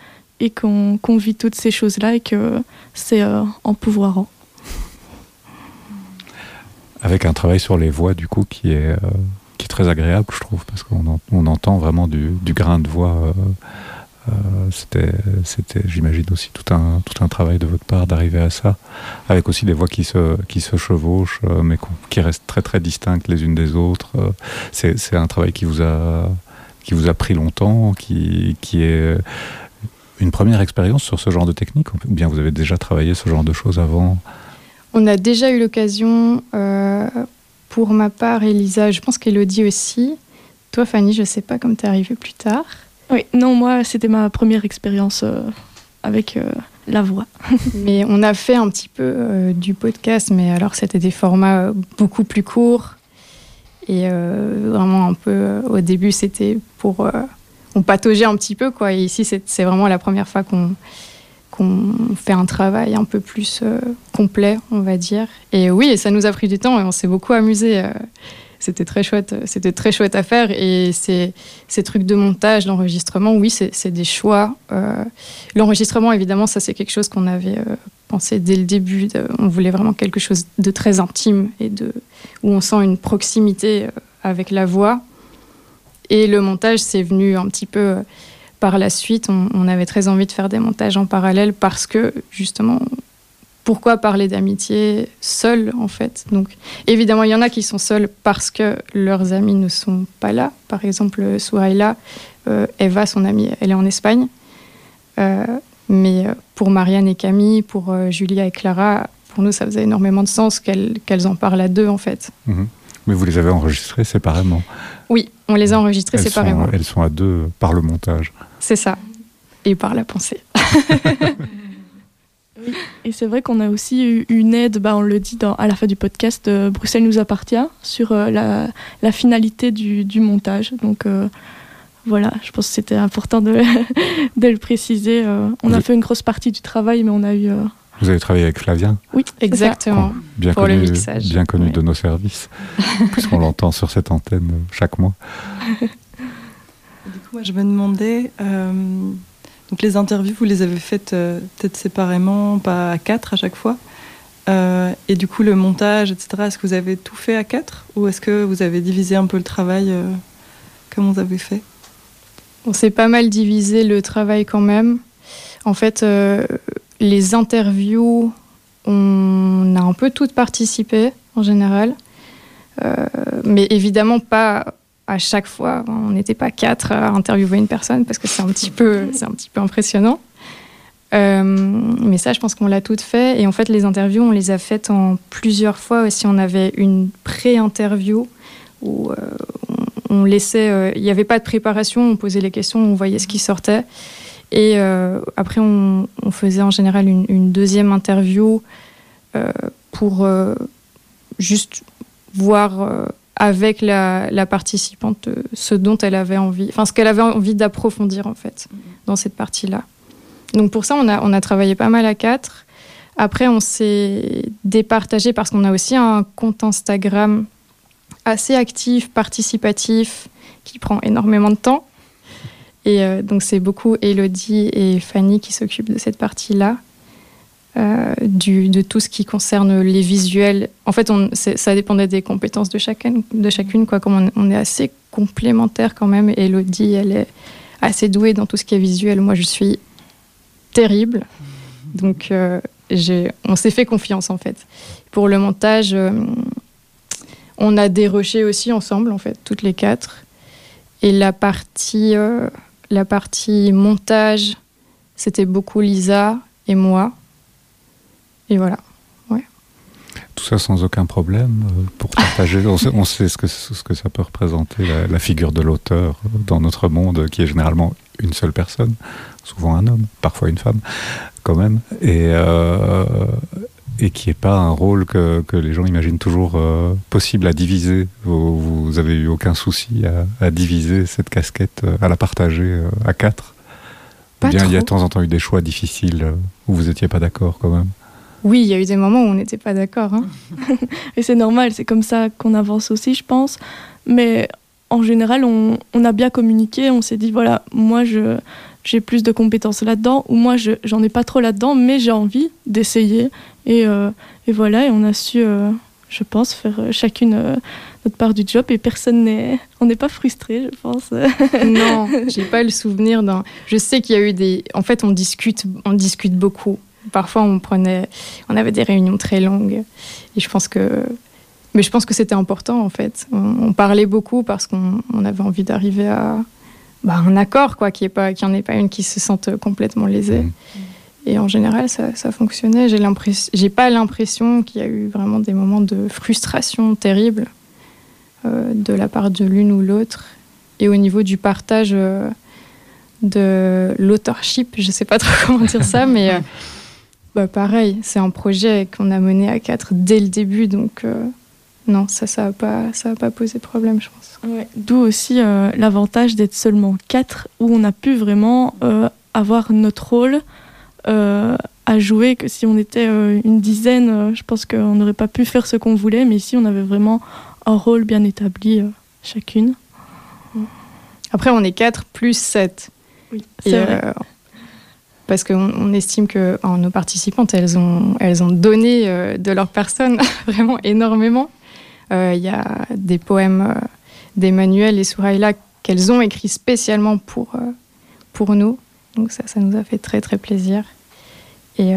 et qu'on vit toutes ces choses-là et que c'est euh, en pouvoirant. Avec un travail sur les voix, du coup, qui est, euh, qui est très agréable, je trouve, parce qu'on on entend vraiment du, du, grain de voix euh, c'était, c'était, j'imagine aussi tout un, tout un travail de votre part d'arriver à ça, avec aussi des voix qui se, qui se chevauchent, euh, mais qui restent très très distinctes les unes des autres. Euh, c'est, un travail qui vous a, qui vous a pris longtemps, qui, qui est une première expérience sur ce genre de technique, ou bien vous avez déjà travaillé ce genre de choses avant On a déjà eu l'occasion, pour ma part, Elisa, je pense qu'Elodie aussi. Toi, Fanny, je sais pas comme tu es arrivée plus tard. Oui, non, moi, c'était ma première expérience euh, avec euh, la voix. mais on a fait un petit peu euh, du podcast, mais alors c'était des formats beaucoup plus courts. Et vraiment un peu, au début, c'était pour... on pataugeait un petit peu, quoi. Et ici, c'est vraiment la première fois qu'on fait un travail un peu plus complet, on va dire. Et oui, ça nous a pris du temps et on s'est beaucoup amusé c'était très chouette, c'était très chouette à faire. Et ces, trucs de montage, d'enregistrement, oui, c'est des choix. Euh, l'enregistrement, évidemment, ça c'est quelque chose qu'on avait euh, pensé dès le début. on voulait vraiment quelque chose de très intime et de où on sent une proximité euh, avec la voix. Et le montage, c'est venu un petit peu par la suite. On, avait très envie de faire des montages en parallèle parce que justement, pourquoi parler d'amitié seul en fait Donc évidemment, il y en a qui sont seuls parce que leurs amis ne sont pas là. Par exemple, Souhaïla, euh, Eva, son amie, elle est en Espagne. Euh, mais pour Marianne et Camille, pour euh, Julia et Clara, pour nous, ça faisait énormément de sens qu'elles en parlent à deux en fait. Mhm. Mais vous les avez enregistrées séparément Oui, on les a enregistrées séparément. elles sont à deux par le montage. C'est ça. Et par la pensée. Et c'est vrai qu'on a aussi eu une aide, bah, on le dit dans, à la fin du podcast, euh, Bruxelles nous appartient, sur euh, la, la, finalité du, du, montage. Donc euh, voilà, je pense que c'était important de, de, le préciser. on a fait une grosse partie du travail, mais on a eu... Vous avez travaillé avec Flavien Oui, exactement. Bien pour connu, le mixage. Bien connu de nos services, puisqu'on l'entend sur cette antenne chaque mois. Du coup, moi, je me demandais... Donc les interviews, vous les avez faites euh, peut-être séparément, pas à quatre à chaque fois. Euh, et du coup, le montage, etc., est-ce que vous avez tout fait à quatre Ou est-ce que vous avez divisé un peu le travail euh, comme vous avez fait? On s'est pas mal divisé le travail quand même. En fait, les interviews, on a un peu toutes participé en général. mais évidemment pas à chaque fois, on n'était pas quatre à interviewer une personne parce que c'est un petit peu, c'est un petit peu impressionnant. Euh, mais ça, je pense qu'on l'a toutes fait. Et en fait, les interviews, on les a faites en plusieurs fois aussi. On avait une pré-interview où euh, on, laissait. Euh, il n'y avait pas de préparation, on posait les questions, on voyait ce qui sortait. Et après, on, faisait en général une, une deuxième interview pour juste voir avec la, participante euh, ce dont elle avait envie, enfin ce qu'elle avait envie d'approfondir en fait mhm. dans cette partie-là. Donc pour ça, on a, on a travaillé pas mal à quatre. Après, on s'est départagé parce qu'on a aussi un compte Instagram assez actif, participatif, qui prend énormément de temps. Et euh, donc c'est beaucoup Elodie et Fanny qui s'occupent de cette partie-là. Euh, de tout ce qui concerne les visuels. En fait, on, ça dépendait des compétences de chacune. De chacune quoi. Comme on, est assez complémentaires quand même, Elodie, elle est assez douée dans tout ce qui est visuel. Moi, je suis terrible. Donc, euh, on s'est fait confiance, en fait. Pour le montage, euh, on a déroché aussi ensemble, en fait, toutes les quatre. Et la partie, la partie montage, c'était beaucoup Lisa et moi. Et voilà. Ouais. Tout ça sans aucun problème euh, pour partager. on, sait, ce, que, ce que ça peut représenter, la, figure de l'auteur dans notre monde, qui est généralement une seule personne, souvent un homme, parfois une femme, quand même, et, euh, et qui n'est pas un rôle que, que, les gens imaginent toujours euh, possible à diviser. Vous, vous avez eu aucun souci à, à, diviser cette casquette, à la partager à quatre Ou bien il y a de temps en temps eu des choix difficiles où vous n'étiez pas d'accord quand même oui, il y a eu des moments où on n'était pas d'accord. Hein. et c'est normal, c'est comme ça qu'on avance aussi, je pense. Mais en général, on, a bien communiqué, on s'est dit, voilà, moi, je, j'ai plus de compétences là-dedans, ou moi, je, j'en ai pas trop là-dedans, mais j'ai envie d'essayer. Et, euh, et, voilà, et on a su, euh, je pense, faire euh, chacune notre part du job, et personne n'est... On n'est pas frustré, je pense. non, j'ai pas le souvenir d'un... Je sais qu'il y a eu des... En fait, on discute, on discute beaucoup. Parfois, on prenait, on avait des réunions très longues. Et je pense que, mais je pense que c'était important en fait. On, parlait beaucoup parce qu'on avait envie d'arriver à bah, un accord, quoi, qui n'y en ait pas une qui se sente complètement lésée. Mmh. Et en général, ça, ça fonctionnait. J'ai l'impression, j'ai pas l'impression qu'il y a eu vraiment des moments de frustration terrible euh, de la part de l'une ou l'autre. Et au niveau du partage euh, de l'authorship, je sais pas trop comment dire ça, mais euh, bah pareil, c'est un projet qu'on a mené à quatre dès le début, donc euh, non, ça, ça va pas, ça va pas poser problème, je pense. D'où aussi euh, l'avantage d'être seulement quatre, où on a pu vraiment euh, avoir notre rôle à jouer que si on était une dizaine, je pense qu'on n'aurait pas pu faire ce qu'on voulait, mais ici on avait vraiment un rôle bien établi chacune. Après, on est 4 plus 7. Oui, c'est vrai. Euh, parce qu'on on estime que nos participantes, elles ont, elles ont donné euh, de leur personne vraiment énormément. Euh, il y a des poèmes d'Emmanuel et Souraïla qu'elles ont écrits spécialement pour, pour nous. Donc ça, ça nous a fait très très plaisir. Et,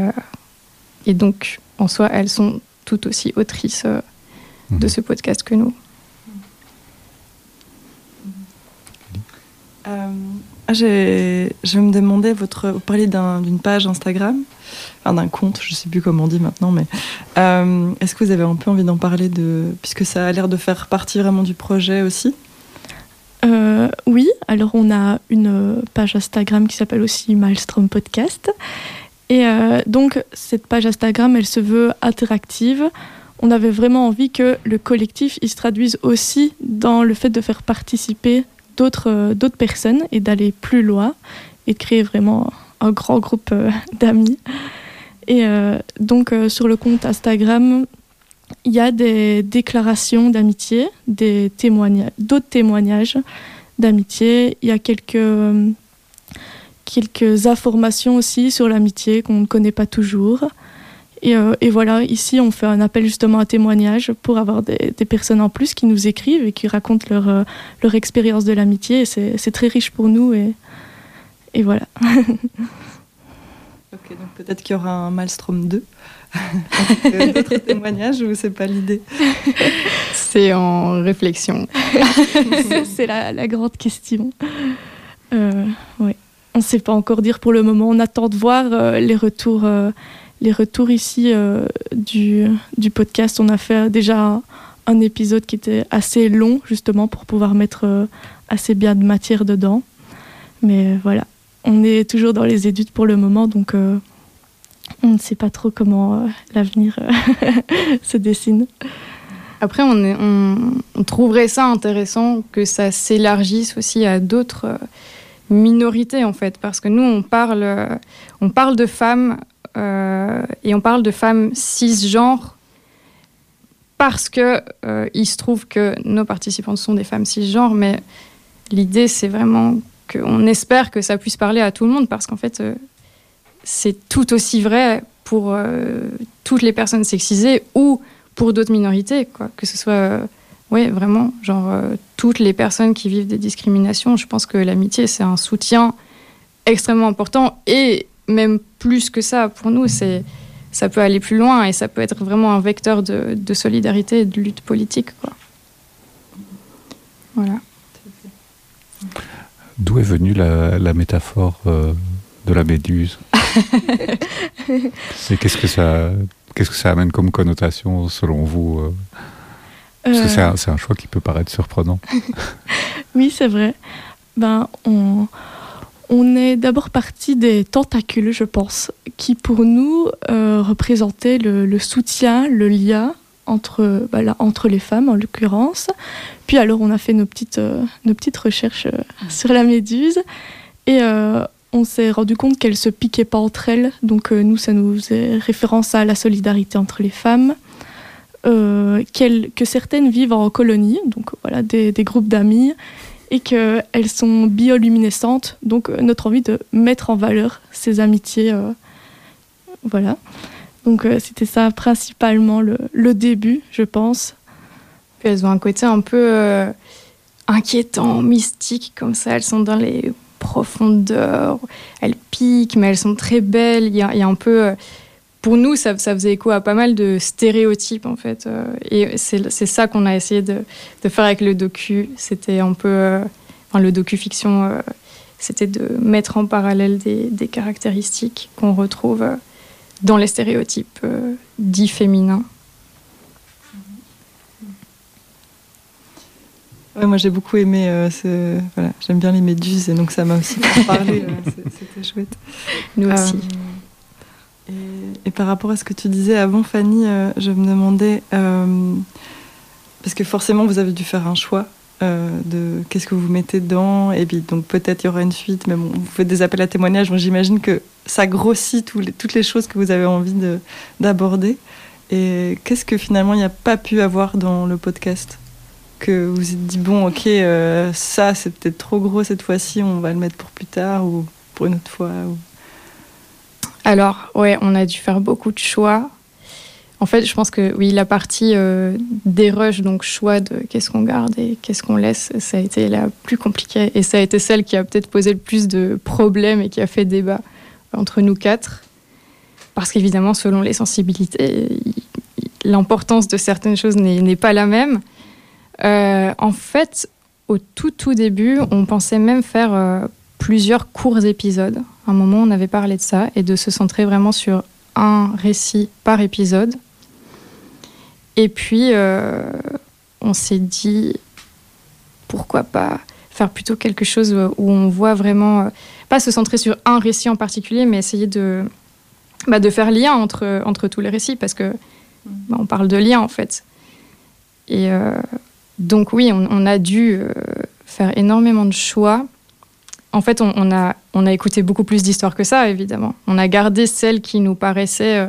et donc, en soi, elles sont tout aussi autrices de Mhm. ce podcast que nous. Euh, ah, je me demandais, vous parliez d'un- d'une page Instagram, enfin d'un compte, je ne sais plus comment on dit maintenant, mais euh, est-ce que vous avez un peu envie d'en parler, de, puisque ça a l'air de faire partie vraiment du projet aussi? Euh, oui, alors on a une euh, page Instagram qui s'appelle aussi Maelstrom Podcast. Et donc cette page Instagram, elle se veut interactive. On avait vraiment envie que le collectif il se traduise aussi dans le fait de faire participer d'autres euh, d'autres personnes et d'aller plus loin et de créer vraiment un grand groupe euh, d'amis. Et euh, donc sur le compte Instagram, il y a des déclarations d'amitié, des témoignages, d'autres témoignages d'amitié. Il y a quelques, quelques informations aussi sur l'amitié qu'on ne connaît pas toujours. Et, euh, et voilà, ici, on fait un appel justement à témoignage pour avoir des, des personnes en plus qui nous écrivent et qui racontent leur, euh, leur expérience de l'amitié. C'est très riche pour nous. Et, et voilà. Ok, donc peut-être qu'il y aura un Maelstrom 2 avec d'autres témoignages ou c'est pas l'idée? C'est en réflexion. c'est la, la grande question. Euh, ouais. On ne sait pas encore dire pour le moment. On attend de voir euh, les retours, euh, les retours ici euh, du, du podcast. On a fait déjà un, épisode qui était assez long, justement, pour pouvoir mettre euh, assez bien de matière dedans. Mais voilà, on est toujours dans les études pour le moment, donc euh, on ne sait pas trop comment euh, l'avenir euh, se dessine. Après, on, on- trouverait ça intéressant que ça s'élargisse aussi à d'autres euh, minorités, en fait, parce que nous, on parle, euh, on parle de femmes euh, et on parle de femmes cisgenres parce que euh, il se trouve que nos participantes sont des femmes cisgenres, mais l'idée, c'est vraiment qu'on espère que ça puisse parler à tout le monde, parce qu'en fait, euh, c'est tout aussi vrai pour euh, toutes les personnes sexisées ou pour d'autres minorités, quoi. Que ce soit, euh, ouais, vraiment, genre euh, toutes les personnes qui vivent des discriminations. Je pense que l'amitié, c'est un soutien extrêmement important et même plus que ça, pour nous, c'est ça peut aller plus loin et ça peut être vraiment un vecteur de, de solidarité et de lutte politique, quoi. Voilà. D'où est venue la, la métaphore euh, de la méduse? Et qu'est-ce que ça, qu'est-ce que ça amène comme connotation selon vous euh? Parce que Euh, c'est un, c'est un choix qui peut paraître surprenant. Oui, c'est vrai. Ben, on, on est d'abord parti des tentacules, je pense, qui pour nous euh, représentaient le, le soutien, le lien entre, entre les femmes en l'occurrence. Puis alors on a fait nos petites, euh, nos petites recherches euh, sur la méduse et on s'est rendu compte qu'elles se piquaient pas entre elles. Donc nous, ça nous est référence à la solidarité entre les femmes. Que certaines vivent en colonie, donc voilà, des, des groupes d'amis, et qu'elles sont bioluminescentes, donc euh, notre envie de mettre en valeur ces amitiés. euh, voilà. Donc euh, c'était ça principalement le, début, je pense. Elles ont un côté un peu inquiétant, mystique, comme ça. Elles sont dans les profondeurs, elles piquent, mais elles sont très belles. Il y a, un peu. Pour nous, ça, ça faisait écho à pas mal de stéréotypes, en fait. euh, et c'est ça qu'on a essayé de, de faire avec le docu. C'était un peu. euh, enfin, le docu-fiction, euh, c'était de mettre en parallèle des, des caractéristiques qu'on retrouve dans les stéréotypes dits féminins. Ouais, moi j'ai beaucoup aimé, euh, ce- voilà, j'aime bien les méduses et donc ça m'a aussi c'est- c'était chouette. Nous Euh, aussi. Et, par rapport à ce que tu disais avant, Fanny, euh, je me demandais, euh, parce que forcément vous avez dû faire un choix euh, de qu'est-ce que vous mettez dedans. Et puis, donc, peut-être il y aura une suite, mais bon, vous faites des appels à témoignages. Donc, j'imagine que ça grossit toutes les choses que vous avez envie d'aborder. Et qu'est-ce que finalement il n'y a pas pu avoir dans le podcast? Que vous vous êtes dit, bon, ok, ça c'est peut-être trop gros cette fois-ci, on va le mettre pour plus tard ou pour une autre fois. Alors, ouais, on a dû faire beaucoup de choix. En fait, je pense que oui, la partie euh, des rushs, donc choix de qu'est-ce qu'on garde et qu'est-ce qu'on laisse, ça a été la plus compliquée. Et ça a été celle qui a peut-être posé le plus de problèmes et qui a fait débat entre nous quatre. Parce qu'évidemment, selon les sensibilités, l'importance de certaines choses n'est pas la même. Euh, en fait, au tout tout début, on pensait même faire euh, plusieurs courts épisodes. Un moment, on avait parlé de ça et de se centrer vraiment sur un récit par épisode. Et puis, euh, on s'est dit, pourquoi pas faire plutôt quelque chose où on voit vraiment, euh, pas se centrer sur un récit en particulier, mais essayer de, bah, faire lien entre, entre tous les récits, parce que bah, on parle de lien en fait. Et euh, donc oui, on, a dû faire énormément de choix. En fait, on, a, on a écouté beaucoup plus d'histoires que ça, évidemment. On a gardé celles qui nous paraissaient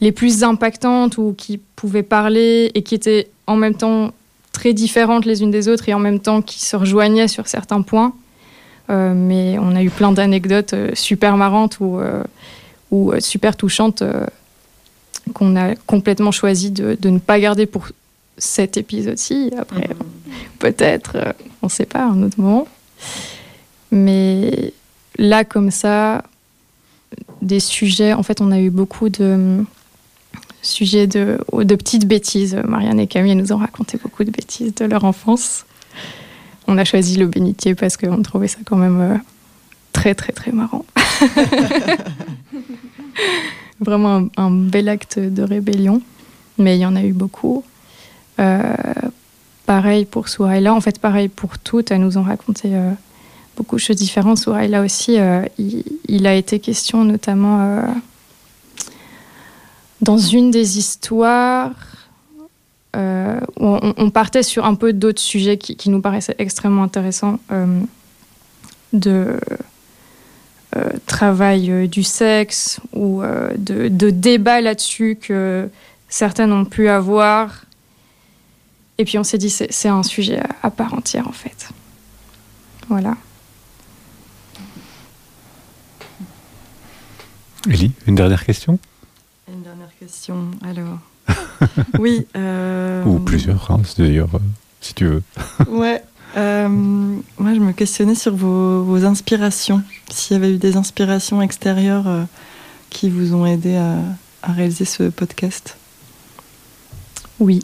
les plus impactantes ou qui pouvaient parler et qui étaient en même temps très différentes les unes des autres et en même temps qui se rejoignaient sur certains points. Euh, mais on a eu plein d'anecdotes euh, super marrantes ou, euh, ou super touchantes qu'on a complètement choisi de, de, ne pas garder pour cet épisode-ci. Après, mhm. peut-être, on ne sait pas, un autre moment. Mais là, comme ça, des sujets, en fait, on a eu beaucoup de sujet de, de petites bêtises. Marianne et Camille nous ont raconté beaucoup de bêtises de leur enfance. On a choisi le bénitier parce qu'on trouvait ça quand même euh, très très très marrant. Vraiment un, bel acte de rébellion, mais il y en a eu beaucoup. Euh, pareil pour Souraïla, en fait pareil pour toutes, elles nous ont raconté euh, beaucoup de choses différentes. Souraïla aussi, il, il, a été question notamment dans une des histoires, euh, on, partait sur un peu d'autres sujets qui, nous paraissaient extrêmement intéressants euh, de euh, travail du sexe ou de, de débat là-dessus que certaines ont pu avoir. Et puis on s'est dit c'est un sujet à, part entière en fait. Voilà. Elie, une dernière question? Une dernière question, alors. oui. Euh, Ou plusieurs, hein, d'ailleurs, euh, si tu veux. ouais. Euh, moi, je me questionnais sur vos, inspirations. S'il y avait eu des inspirations extérieures qui vous ont aidé à, réaliser ce podcast? Oui.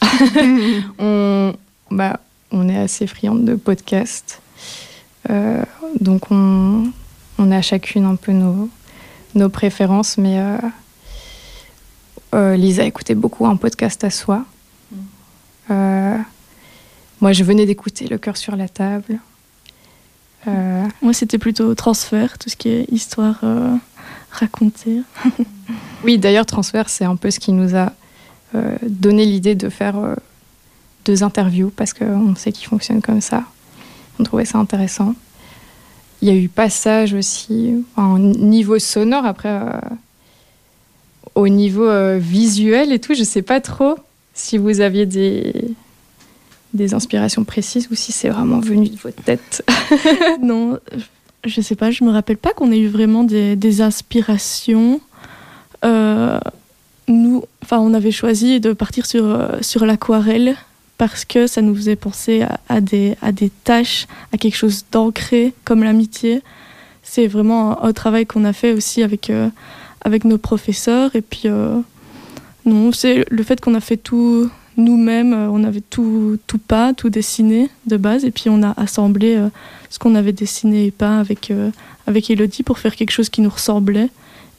on, bah, on est assez friande de podcasts. donc, on, on a chacune un peu nos, nos préférences, mais euh, Lisa écoutait beaucoup un podcast à soi. Mm. Euh, moi, je venais d'écouter Le cœur sur la table. Euh, moi, c'était plutôt transfert, tout ce qui est histoire racontée. oui, d'ailleurs, transfert, c'est un peu ce qui nous a donné l'idée de faire deux interviews parce qu'on sait qu'ils fonctionnent comme ça. On trouvait ça intéressant. Il y a eu passage aussi, en niveau sonore. Après, au niveau euh, visuel et tout, je sais pas trop si vous aviez des, des inspirations précises ou si c'est vraiment venu de votre tête. non, je sais pas, je me rappelle pas qu'on ait eu vraiment des, des inspirations. Euh, nous, enfin, on avait choisi de partir sur, euh, sur l'aquarelle parce que ça nous faisait penser à, des, tâches, à quelque chose d'ancré comme l'amitié. C'est vraiment un, travail qu'on a fait aussi avec, avec nos professeurs. Et puis, euh, non, c'est le fait qu'on a fait tout nous-mêmes, euh, on avait tout, pas, tout dessiné de base, et puis on a assemblé euh, ce qu'on avait dessiné et pas avec, avec Elodie pour faire quelque chose qui nous ressemblait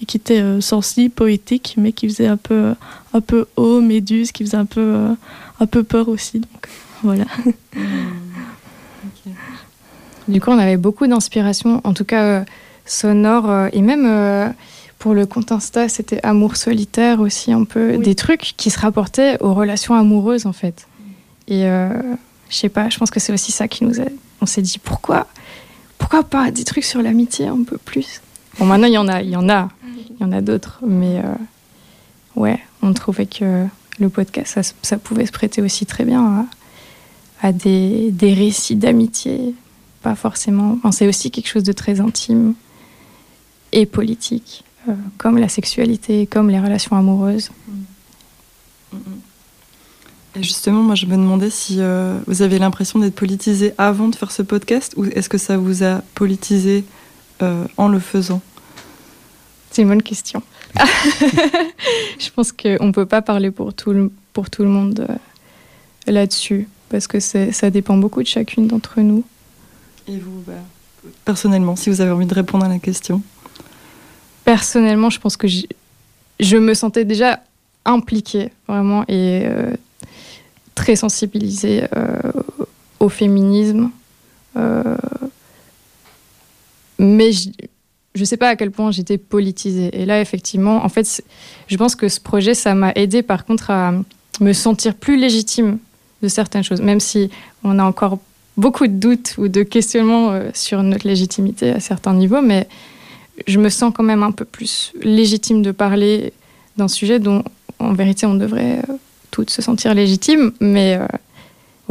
et qui était sensible, poétique, mais qui faisait un peu, un peu haut, méduse, qui faisait un peu, un peu peur aussi. Donc voilà. Du coup, on avait beaucoup d'inspiration, en tout cas sonore, et même pour le compte Insta, c'était amour solitaire aussi, un peu des trucs qui se rapportaient aux relations amoureuses en fait. Et euh, je sais pas, je pense que c'est aussi ça qui nous a. On s'est dit pourquoi, pourquoi pas des trucs sur l'amitié un peu plus? Bon, maintenant il y en a, il y en a, il y en a d'autres, mais euh, ouais, on trouvait que le podcast, ça, pouvait se prêter aussi très bien à, des, récits d'amitié, pas forcément. Enfin, c'est aussi quelque chose de très intime et politique, euh, comme la sexualité, comme les relations amoureuses. Et justement, moi, je me demandais si euh, vous avez l'impression d'être politisé avant de faire ce podcast ou est-ce que ça vous a politisé en le faisant? C'est une bonne question. je pense qu'on ne peut pas parler pour tout le, pour tout le monde euh, là-dessus parce que ça dépend beaucoup de chacune d'entre nous. Et vous, bah, personnellement, si vous avez envie de répondre à la question Personnellement, je pense que je me sentais déjà impliquée vraiment et euh, très sensibilisée euh, au féminisme. Mais je ne sais pas à quel point j'étais politisée. Et là, effectivement, en fait, je pense que ce projet, ça m'a aidé par contre à me sentir plus légitime de certaines choses, même si on a encore beaucoup de doutes ou de questionnements sur notre légitimité à certains niveaux, mais je me sens quand même un peu plus légitime de parler d'un sujet dont, en vérité, on devrait toutes se sentir légitimes, mais euh,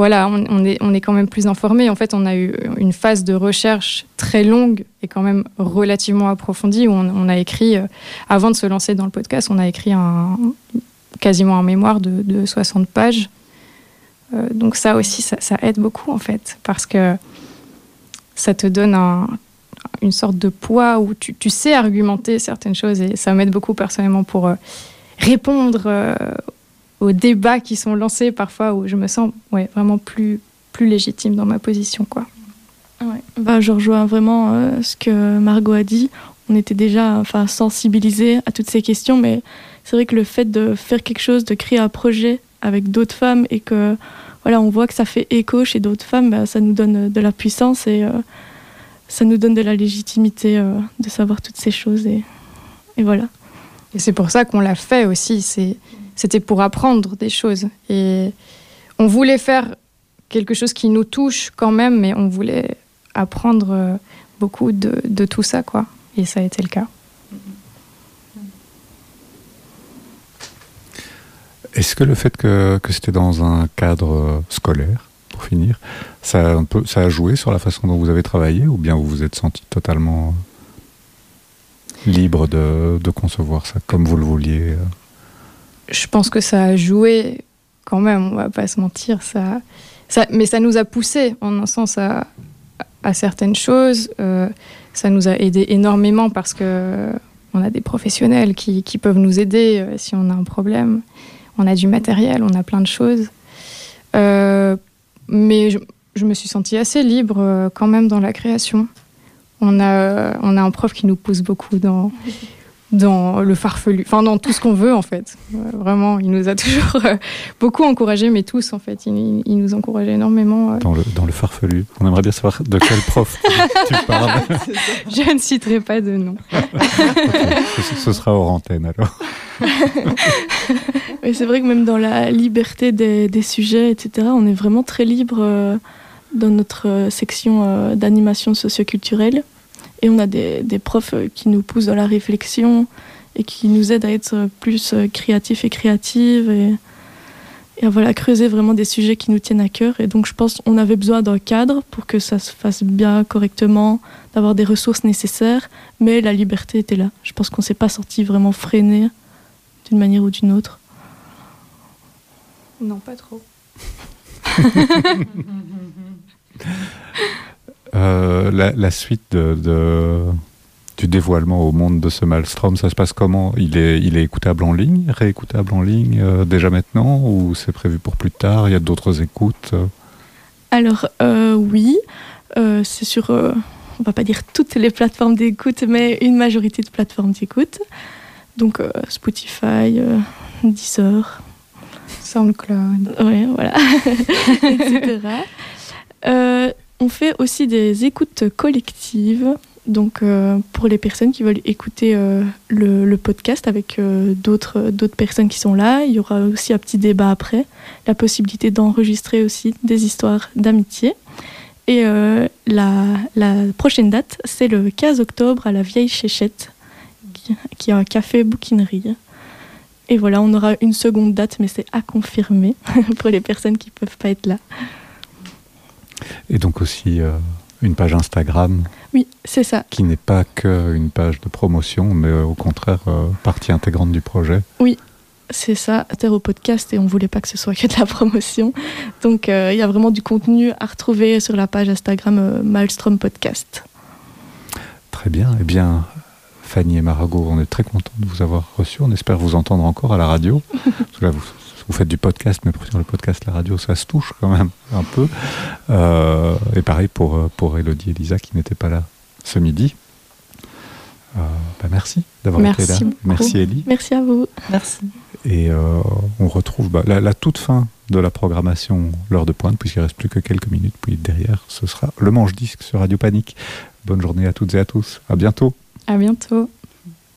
voilà, on, est, on est quand même plus informés. En fait, on a eu une phase de recherche très longue et quand même relativement approfondie où on, a écrit, euh, avant de se lancer dans le podcast, on a écrit quasiment un mémoire de, de 60 pages. Euh, donc ça aussi, ça, aide beaucoup en fait, parce que ça te donne un, une sorte de poids où tu, tu, sais argumenter certaines choses et ça m'aide beaucoup personnellement pour répondre aux débats qui sont lancés parfois où je me sens ouais, vraiment plus, plus légitime dans ma position. Quoi. Ouais. Bah, je rejoins vraiment euh, ce que Margot a dit. On était déjà enfin, sensibilisés à toutes ces questions, mais c'est vrai que le fait de faire quelque chose, de créer un projet avec d'autres femmes et que voilà, on voit que ça fait écho chez d'autres femmes, bah, ça nous donne de la puissance et euh, ça nous donne de la légitimité euh, de savoir toutes ces choses. Et, et voilà. Et c'est pour ça qu'on l'a fait aussi. C'est c'était pour apprendre des choses. Et on voulait faire quelque chose qui nous touche quand même, mais on voulait apprendre euh, beaucoup de, tout ça, quoi. Et ça a été le cas. Est-ce que le fait que, c'était dans un cadre scolaire, pour finir, ça a, joué sur la façon dont vous avez travaillé ou bien vous vous êtes senti totalement libre de, de concevoir ça comme vous le vouliez je pense que ça a joué quand même, on va pas se mentir. Ça, mais ça nous a poussé en un sens à, certaines choses. Euh, ça nous a aidé énormément parce que on a des professionnels qui, peuvent nous aider euh, si on a un problème. On a du matériel, on a plein de choses. Euh, mais je, me suis sentie assez libre euh, quand même dans la création. On a un prof qui nous pousse beaucoup dans dans le farfelu, enfin dans tout ce qu'on veut en fait. Vraiment, il nous a toujours euh, beaucoup encouragés, mais tous en fait, il, il nous encourageait énormément. Euh. Dans, le, dans le farfelu, on aimerait bien savoir de quel prof tu parles. Je ne citerai pas de nom. okay. ce, ce, sera hors antenne alors. Mais c'est vrai que même dans la liberté des, des, sujets, etc., on est vraiment très libre euh, dans notre section d'animation socioculturelle. Et on a des, des, profs qui nous poussent dans la réflexion et qui nous aident à être plus créatifs et créatives et, et à voilà, creuser vraiment des sujets qui nous tiennent à cœur. Et donc je pense qu'on avait besoin d'un cadre pour que ça se fasse bien, correctement, d'avoir des ressources nécessaires, mais la liberté était là. Je pense qu'on ne s'est pas sorti vraiment freiné d'une manière ou d'une autre. Non, pas trop. Euh, la, la, suite de, de, du dévoilement au monde de ce Maelstrom, ça se passe comment? Il est, il est écoutable en ligne, réécoutable en ligne euh, déjà maintenant ou c'est prévu pour plus tard? Il y a d'autres écoutes? Alors euh, oui, c'est sur, on va pas dire toutes les plateformes d'écoute, mais une majorité de plateformes d'écoute. Donc Spotify, Deezer, SoundCloud, ouais, voilà, etc. On fait aussi des écoutes collectives Donc euh, pour les personnes qui veulent écouter euh, le, podcast avec euh, d'autres personnes qui sont là, il y aura aussi un petit débat après, la possibilité d'enregistrer aussi des histoires d'amitié. Et la, la, prochaine date, c'est le 15 octobre à la Vieille Chéchette, qui est un café bouquinerie. Et voilà, on aura une seconde date, mais c'est à confirmer pour les personnes qui ne peuvent pas être là. Et donc aussi une page Instagram. Oui, c'est ça. Qui n'est pas qu'une page de promotion, mais au contraire euh, partie intégrante du projet. Oui, c'est ça, Terre au podcast, et on voulait pas que ce soit que de la promotion. Donc euh, il y a vraiment du contenu à retrouver sur la page Instagram euh, Maelstrom Podcast. Très bien. Eh bien, Fanny et Maragot, on est très contents de vous avoir reçus. On espère vous entendre encore à la radio. là, vous vous faites du podcast, mais sur le podcast, la radio, ça se touche quand même un peu. Euh, et pareil pour, euh, pour Elodie et Lisa qui n'étaient pas là ce midi. Euh, bah merci d'avoir été là. Merci Elie. Merci à vous. Merci. Et on retrouve bah, la, toute fin de la programmation l'heure de pointe, puisqu'il ne reste plus que quelques minutes. Puis derrière, ce sera le manche disque sur Radio Panique. Bonne journée à toutes et à tous. À bientôt. À bientôt.